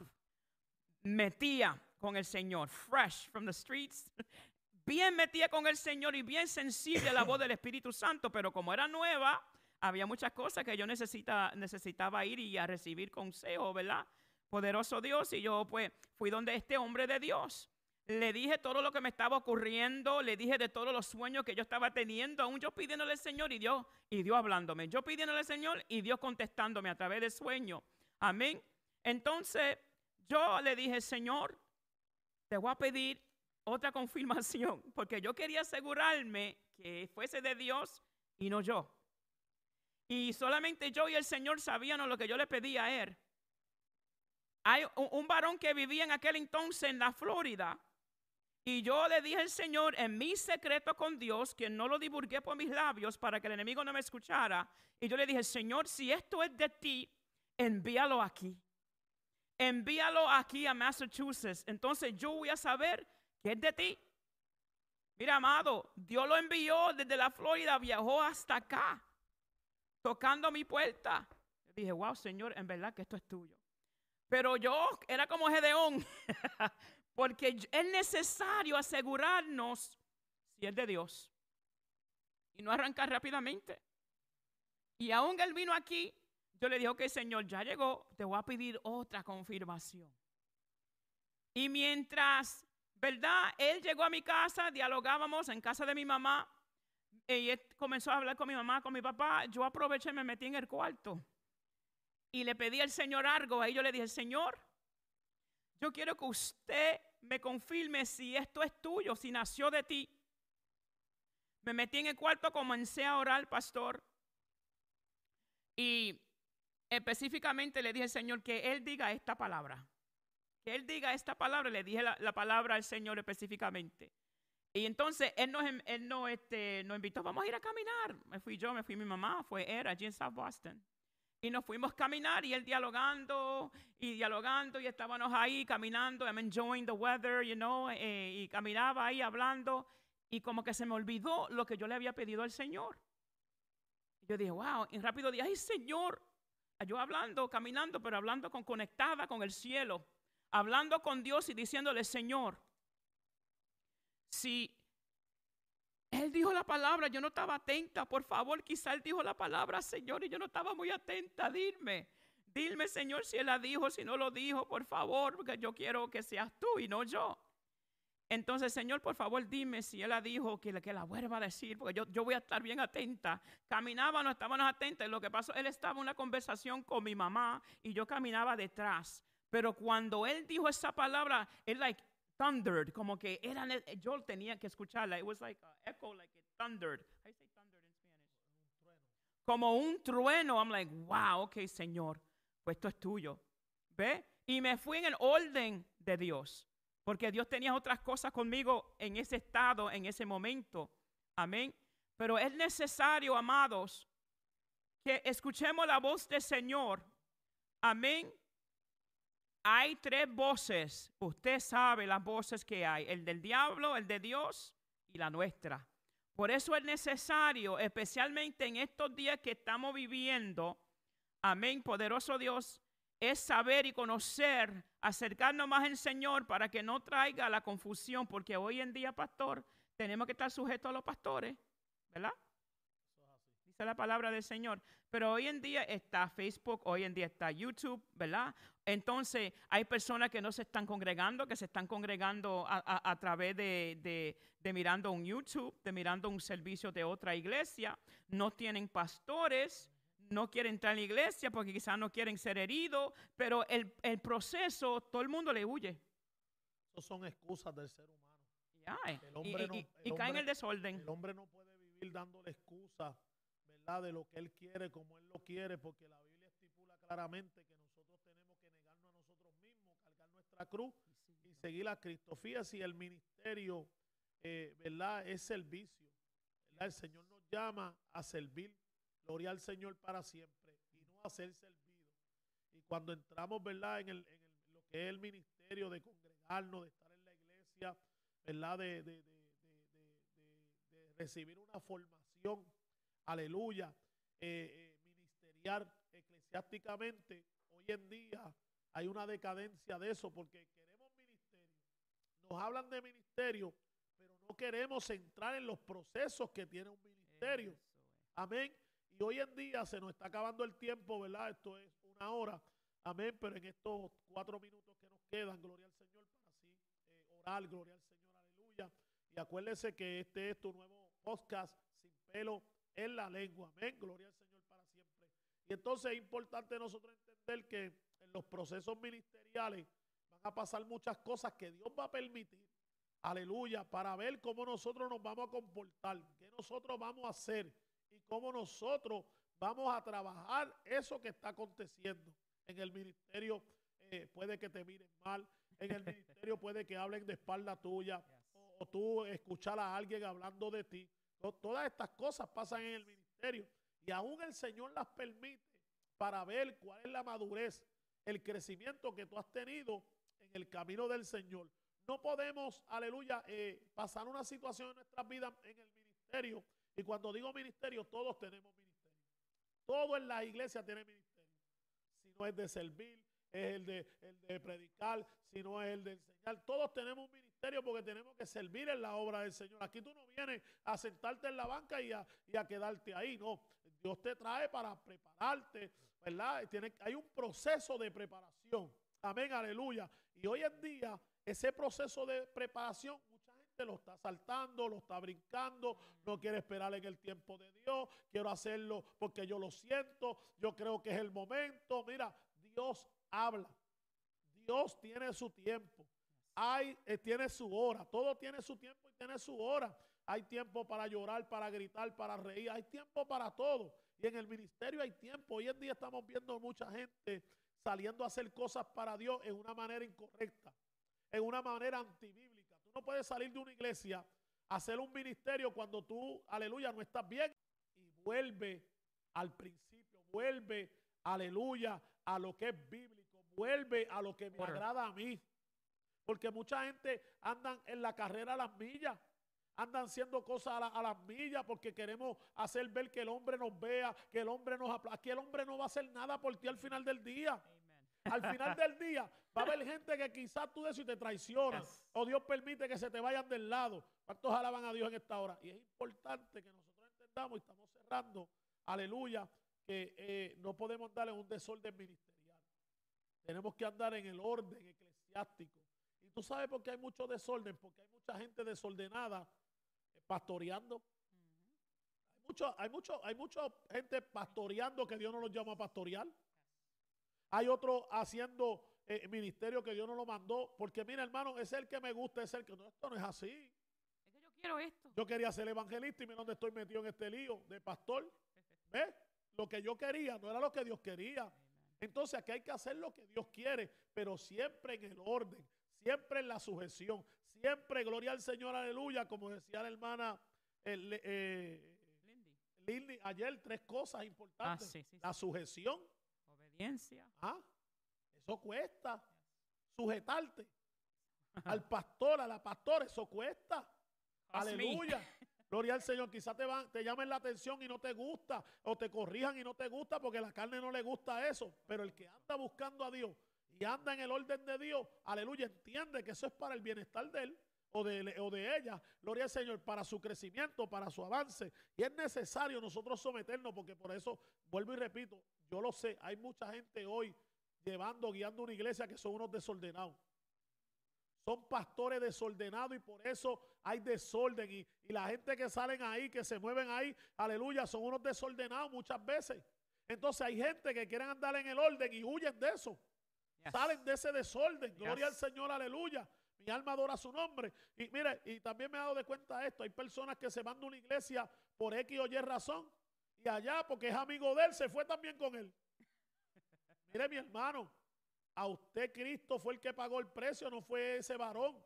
metida con el Señor, fresh from the streets, bien metida con el Señor y bien sensible a la voz del Espíritu Santo, pero como era nueva, había muchas cosas que yo necesita, necesitaba ir y a recibir consejo, ¿verdad? Poderoso Dios. Y yo pues fui donde este hombre de Dios. Le dije todo lo que me estaba ocurriendo, le dije de todos los sueños que yo estaba teniendo, aún yo pidiéndole al Señor y Dios, y Dios hablándome. Yo pidiéndole al Señor y Dios contestándome a través del sueño. Amén. Entonces yo le dije, Señor, te voy a pedir otra confirmación, porque yo quería asegurarme que fuese de Dios y no yo. Y solamente yo y el Señor sabíamos lo que yo le pedía a él. Hay un, varón que vivía en aquel entonces en la Florida. Y yo le dije al Señor en mi secreto con Dios, que no lo divulgué por mis labios para que el enemigo no me escuchara. Y yo le dije, Señor, si esto es de ti, envíalo aquí. Envíalo aquí a Massachusetts. Entonces yo voy a saber que es de ti. Mira, amado, Dios lo envió desde la Florida, viajó hasta acá tocando mi puerta. Dije, wow, Señor, en verdad que esto es tuyo. Pero yo era como Gedeón, porque es necesario asegurarnos si es de Dios y no arrancar rápidamente. Y aún él vino aquí, yo le dije, ok, Señor, ya llegó, te voy a pedir otra confirmación. Y mientras, ¿verdad? Él llegó a mi casa, dialogábamos en casa de mi mamá, y comenzó a hablar con mi mamá, con mi papá. Yo aproveché y me metí en el cuarto. Y le pedí al Señor algo. Ahí yo le dije, Señor, yo quiero que usted me confirme si esto es tuyo, si nació de ti. Me metí en el cuarto, comencé a orar, pastor. Y específicamente le dije al Señor que Él diga esta palabra. Que Él diga esta palabra. Le dije la palabra al Señor específicamente. Y entonces él nos, él no, este, nos invitó, vamos a ir a caminar. Me fui yo, me fui mi mamá, fue él allí en South Boston. Y nos fuimos a caminar y él dialogando y dialogando y estábamos ahí caminando, I'm enjoying the weather, you know, eh, y caminaba ahí hablando y como que se me olvidó lo que yo le había pedido al Señor. Yo dije, wow, y rápido dije, ay Señor, yo hablando, caminando, pero hablando con conectada con el cielo, hablando con Dios y diciéndole, Señor, si él dijo la palabra, yo no estaba atenta, por favor, quizá él dijo la palabra, Señor, y yo no estaba muy atenta, dime. Dime, Señor, si él la dijo, si no lo dijo, por favor, porque yo quiero que seas tú y no yo. Entonces, Señor, por favor, dime si él la dijo, que, que la vuelva a decir, porque yo, yo voy a estar bien atenta. Caminábamos, estábamos atentos. Lo que pasó, él estaba en una conversación con mi mamá y yo caminaba detrás. Pero cuando él dijo esa palabra, él like, thundered, como que era, yo tenía que escucharla. It was like a echo, like it thundered. You say thundered in Spanish? Como un trueno. I'm like, wow, ok, Señor, pues esto es tuyo. ¿Ve? Y me fui en el orden de Dios, porque Dios tenía otras cosas conmigo en ese estado, en ese momento. Amén. Pero es necesario, amados, que escuchemos la voz del Señor. Amén. Hay tres voces. Usted sabe las voces que hay. El del diablo, el de Dios y la nuestra. Por eso es necesario, especialmente en estos días que estamos viviendo, amén, poderoso Dios, es saber y conocer, acercarnos más al Señor para que no traiga la confusión, porque hoy en día, pastor, tenemos que estar sujetos a los pastores, ¿verdad? Dice la palabra del Señor. Pero hoy en día está Facebook, hoy en día está YouTube, ¿verdad? Entonces hay personas que no se están congregando, que se están congregando a, través de, de, mirando un YouTube, de mirando un servicio de otra iglesia. No tienen pastores, no quieren entrar en la iglesia porque quizás no quieren ser heridos, pero el, el proceso, todo el mundo le huye.
Esas son excusas del ser humano.
y, cae en el desorden.
El hombre no puede vivir dándole excusas de lo que Él quiere, como Él lo quiere, porque la Biblia estipula claramente que nosotros tenemos que negarnos a nosotros mismos, nuestra cruz y seguir a Cristo. Fíjate, el ministerio, eh, ¿verdad? Es servicio. El Señor nos llama a servir, gloria al Señor para siempre y no a ser servido. Y cuando entramos, ¿verdad? En, el, en lo que es el ministerio de congregarnos, de estar en la iglesia, ¿verdad? de, de recibir una formación aleluya, eh, eh, ministerial, eclesiásticamente, hoy en día hay una decadencia de eso porque queremos ministerio. Nos hablan de ministerio, pero no queremos entrar en los procesos que tiene un ministerio. Amén. Y hoy en día se nos está acabando el tiempo, ¿verdad? Esto es una hora. Amén. Pero en estos cuatro minutos que nos quedan, gloria al Señor, para así eh, orar, gloria al Señor, aleluya. Y acuérdense que este es tu nuevo podcast sin pelo en la lengua. Amén. Gloria al Señor para siempre. Y entonces es importante nosotros entender que en los procesos ministeriales van a pasar muchas cosas que Dios va a permitir. Aleluya, para ver cómo nosotros nos vamos a comportar, qué nosotros vamos a hacer y cómo nosotros vamos a trabajar eso que está aconteciendo. En el ministerio eh, puede que te miren mal, en el ministerio puede que hablen de espalda tuya o, o tú escuchar a alguien hablando de ti. Todas estas cosas pasan en el ministerio y aún el Señor las permite para ver cuál es la madurez, el crecimiento que tú has tenido en el camino del Señor. No podemos, aleluya, eh, pasar una situación en nuestras vidas en el ministerio. Y cuando digo ministerio, todos tenemos ministerio. Todo en la iglesia tiene ministerio. Si no es de servir, es el de, el de predicar, si no es el de enseñar. Todos tenemos un ministerio porque tenemos que servir en la obra del Señor. Aquí tú no vienes a sentarte en la banca y a, quedarte ahí, no. Dios te trae para prepararte, ¿verdad? Tiene, hay un proceso de preparación. Amén, aleluya. Y hoy en día, ese proceso de preparación, mucha gente lo está saltando, lo está brincando, no quiere esperar en el tiempo de Dios, quiero hacerlo porque yo lo siento, yo creo que es el momento. Mira, Dios habla. Dios tiene su tiempo. Hay, eh, tiene su hora. Todo tiene su tiempo y tiene su hora. Hay tiempo para llorar, para gritar, para reír. Hay tiempo para todo. Y en el ministerio hay tiempo. Hoy en día estamos viendo mucha gente saliendo a hacer cosas para Dios en una manera incorrecta, en una manera antibíblica. Tú no puedes salir de una iglesia a hacer un ministerio cuando tú, aleluya, no estás bien. Y vuelve al principio, vuelve, aleluya, a lo que es bíblico, vuelve a lo que me agrada a mí. Porque mucha gente andan en la carrera a las millas, andan haciendo cosas a, las millas porque queremos hacer ver que el hombre nos vea, que el hombre nos aplaude. Aquí el hombre no va a hacer nada por ti al final del día. Al final del día va a haber gente que quizás tú de eso y te traiciona. O Dios permite que se te vayan del lado. ¿Cuántos alaban a Dios en esta hora? Y es importante que nosotros entendamos y estamos cerrando. Aleluya que eh, no podemos andar en un desorden ministerial. Tenemos que andar en el orden eclesiástico. Y tú sabes por qué hay mucho desorden, porque hay mucha gente desordenada pastoreando. Hay mucho, hay mucho, hay mucha gente pastoreando que Dios no los llama a pastorear. Hay otro haciendo eh, ministerio que Dios no lo mandó. Porque mira, hermano, es el que me gusta, es el que no, esto no es así.
Es que yo quiero esto.
Yo quería ser evangelista y mira dónde estoy metido en este lío de pastor. ¿Ves? Lo que yo quería no era lo que Dios quería. Entonces aquí hay que hacer lo que Dios quiere, pero siempre en el orden, siempre en la sujeción, siempre, gloria al Señor, aleluya, como decía la hermana eh, Lindy. ayer, tres cosas importantes. Ah, la sujeción.
Obediencia.
¿Ah? Eso cuesta. Sujetarte al pastor, a la pastora, eso cuesta. Aleluya. Gloria al Señor. Quizás te, van, te llamen la atención y no te gusta, o te corrijan y no te gusta porque la carne no le gusta eso. Pero el que anda buscando a Dios y anda en el orden de Dios, aleluya, entiende que eso es para el bienestar de él o de, o de ella, gloria al Señor, para su crecimiento, para su avance. Y es necesario nosotros someternos, porque por eso, vuelvo y repito, yo lo sé, hay mucha gente hoy llevando, guiando una iglesia que son unos desordenados. Son pastores desordenados y por eso hay desorden. Y, la gente que salen ahí, que se mueven ahí, aleluya, son unos desordenados muchas veces. Entonces hay gente que quieren andar en el orden y huyen de eso. Salen de ese desorden. Gloria al Señor, aleluya. Mi alma adora su nombre. Y mire, y también me he dado de cuenta esto. Hay personas que se van de una iglesia por X o Y razón. Y allá, porque es amigo de él, se fue también con él. Mire, mi hermano, a usted Cristo fue el que pagó el precio, no fue ese varón.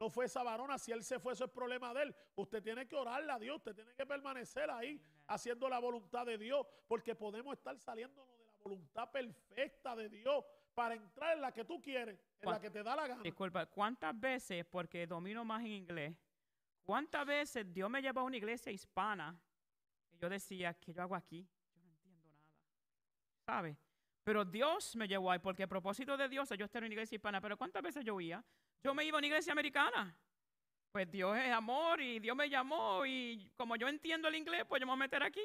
No fue esa varona, si él se fue, eso es problema de él. Usted tiene que orarle a Dios, usted tiene que permanecer ahí haciendo la voluntad de Dios, porque podemos estar saliéndonos de la voluntad perfecta de Dios para entrar en la que tú quieres, en la que te da la gana.
Disculpa, ¿cuántas veces, porque domino más en inglés, cuántas veces Dios me llevó a una iglesia hispana y yo decía, ¿qué yo hago aquí? Yo no entiendo nada. ¿Sabes? Pero Dios me llevó ahí, porque el propósito de Dios es yo estar en una iglesia hispana. Pero ¿cuántas veces yo iba? Yo me iba a una iglesia americana. Pues Dios es amor y Dios me llamó y como yo entiendo el inglés, pues yo me voy a meter aquí.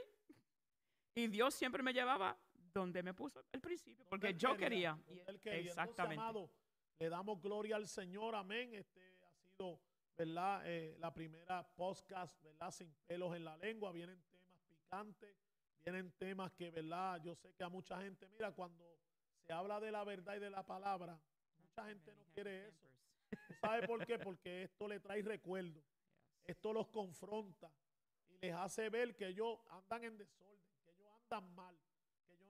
Y Dios siempre me llevaba donde me puso el principio, porque yo quería.
Exactamente. le damos gloria al Señor, amén. Este ha sido, ¿verdad? Eh, la primera podcast, ¿verdad? Sin pelos en la lengua, vienen temas picantes tienen temas que, ¿verdad? Yo sé que a mucha gente, mira, cuando se habla de la verdad y de la palabra, mucha gente no quiere eso. ¿Sabe por qué? Porque esto le trae recuerdo. Esto los confronta y les hace ver que ellos andan en desorden, que ellos andan mal,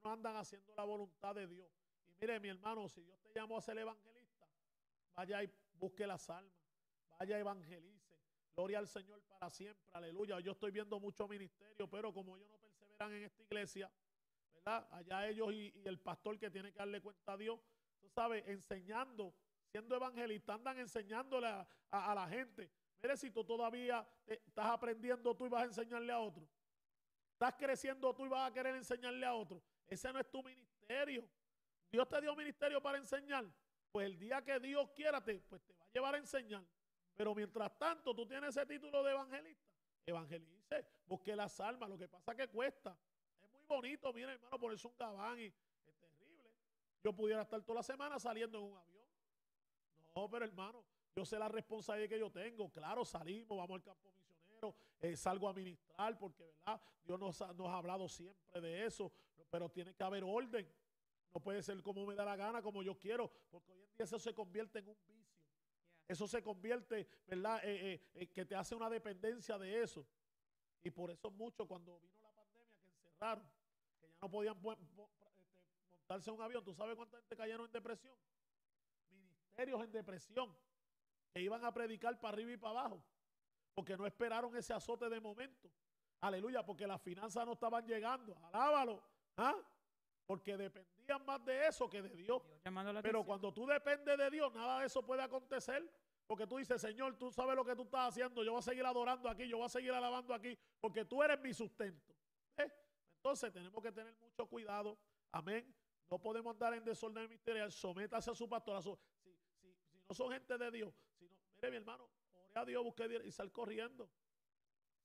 andan haciendo la voluntad de Dios. Y mire, mi hermano, si Dios te llamó a ser evangelista, vaya y busque las almas, vaya evangelice. Gloria al Señor para siempre, aleluya. Yo estoy viendo mucho ministerio, pero como yo no en esta iglesia, ¿verdad? Allá ellos y, el pastor que tiene que darle cuenta a Dios, tú sabes, enseñando, siendo evangelista, andan enseñándole a, la gente. Mire, si tú todavía estás aprendiendo, tú y vas a enseñarle a otro. Estás creciendo, tú y vas a querer enseñarle a otro. Ese no es tu ministerio. Dios te dio ministerio para enseñar. Pues el día que Dios quiera, te, pues te va a llevar a enseñar. Pero mientras tanto, tú tienes ese título de evangelista. Evangeliza busque las almas. Lo que pasa que cuesta. Es muy bonito, mira hermano, ponerse un gabán y es terrible. Yo pudiera estar toda la semana saliendo en un avión. No, pero hermano, yo sé la responsabilidad que yo tengo. Claro, salimos, vamos al campo misionero, eh, salgo a ministrar, porque verdad, Dios nos nos ha hablado siempre de eso, pero tiene que haber orden. No puede ser como me da la gana, como yo quiero, porque hoy en día eso se convierte en un vicio. Eso se convierte, ¿verdad? Eh, eh, que te hace una dependencia de eso. Y por eso mucho cuando vino la pandemia que encerraron, que ya no podían este, montarse en un avión, ¿tú sabes cuánta gente cayeron en depresión? Ministerios en depresión, que iban a predicar para arriba y para abajo, porque no esperaron ese azote de momento. Aleluya, porque las finanzas no estaban llegando. Alábalo. ¿Ah? Porque dependían más de eso que de Dios. Pero cuando tú dependes de Dios, nada de eso puede acontecer. Porque tú dices, Señor, tú sabes lo que tú estás haciendo. Yo voy a seguir adorando aquí, yo voy a seguir alabando aquí, porque tú eres mi sustento. ¿Eh? Entonces tenemos que tener mucho cuidado. Amén. No podemos andar en desorden ministerial. Sométase a su pastor. Si, si, si, no son gente de Dios, si no, mire mi hermano, ore a Dios, busque y sal corriendo.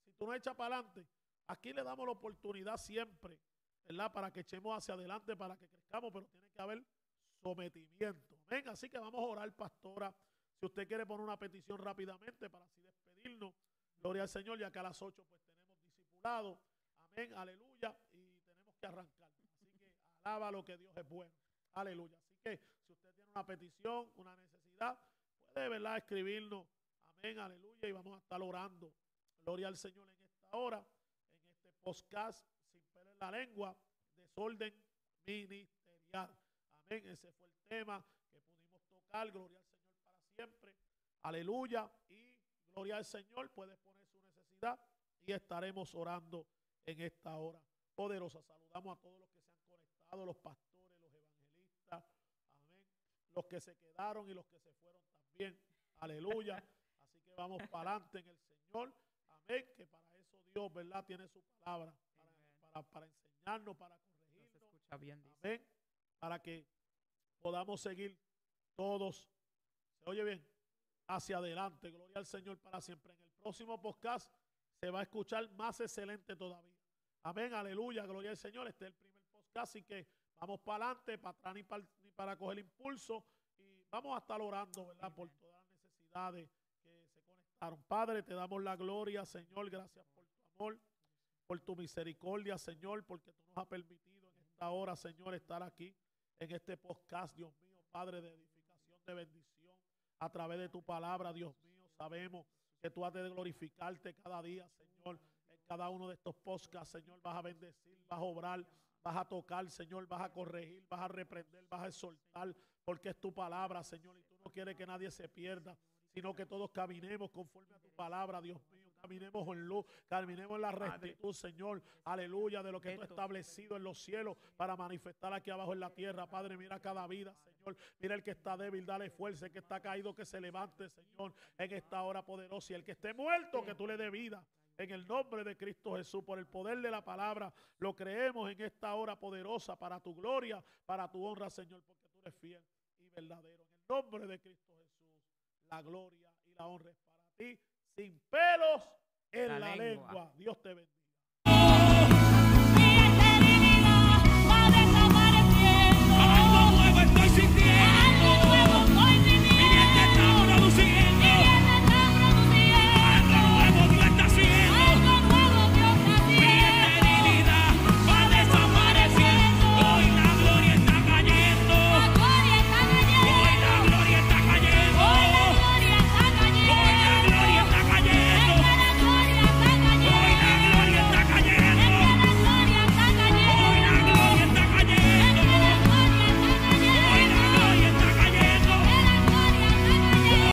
Si tú no echas para adelante, aquí le damos la oportunidad siempre, ¿verdad? Para que echemos hacia adelante, para que crezcamos, pero tiene que haber sometimiento. Venga, así que vamos a orar, pastora. Si usted quiere poner una petición rápidamente para así despedirnos, gloria al Señor, ya que a las 8 pues tenemos discipulado. Amén, aleluya. Y tenemos que arrancar. Así que alaba lo que Dios es bueno. Aleluya. Así que si usted tiene una petición, una necesidad, puede verdad escribirnos. Amén, aleluya. Y vamos a estar orando. Gloria al Señor en esta hora, en este podcast la lengua, desorden ministerial. Amén. Ese fue el tema que pudimos tocar. Gloria al Señor para siempre. Aleluya. Y gloria al Señor. Puede poner su necesidad y estaremos orando en esta hora poderosa. Saludamos a todos los que se han conectado, los pastores, los evangelistas. Amén. Los que se quedaron y los que se fueron también. Aleluya. Así que vamos para adelante en el Señor. Amén. Que para eso Dios, ¿verdad? Tiene su palabra. Para, para, enseñarnos, para corregirnos. Amén. Para que podamos seguir todos. ¿Se oye bien? Hacia adelante. Gloria al Señor para siempre. En el próximo podcast se va a escuchar más excelente todavía. Amén, aleluya, gloria al Señor. Este es el primer podcast, así que vamos para adelante, para atrás ni para, para coger impulso. Y vamos a estar orando, ¿verdad? Por todas las necesidades que se conectaron. Padre, te damos la gloria, Señor. Gracias por tu amor, por tu misericordia, Señor, porque tú nos has permitido en esta hora, Señor, estar aquí en este podcast, Dios mío, Padre, de edificación, de bendición, a través de tu palabra, Dios mío. Sabemos que tú has de glorificarte cada día, Señor cada uno de estos podcasts, Señor, vas a bendecir, vas a obrar, vas a tocar, Señor, vas a corregir, vas a reprender, vas a exhortar, porque es tu palabra, Señor, y tú no quieres que nadie se pierda, sino que todos caminemos conforme a tu palabra, Dios mío. Caminemos en luz, caminemos en la rectitud, Señor. Aleluya, de lo que tú has establecido en los cielos para manifestar aquí abajo en la tierra. Padre, mira cada vida, Señor. Mira el que está débil, dale fuerza. El que está caído, que se levante, Señor, en esta hora poderosa. Y el que esté muerto, que tú le dé vida. En el nombre de Cristo Jesús, por el poder de la palabra, lo creemos en esta hora poderosa para tu gloria, para tu honra, Señor, porque tú eres fiel y verdadero. En el nombre de Cristo Jesús, la gloria y la honra es para ti, sin pelos en la, lengua. Dios te bendiga.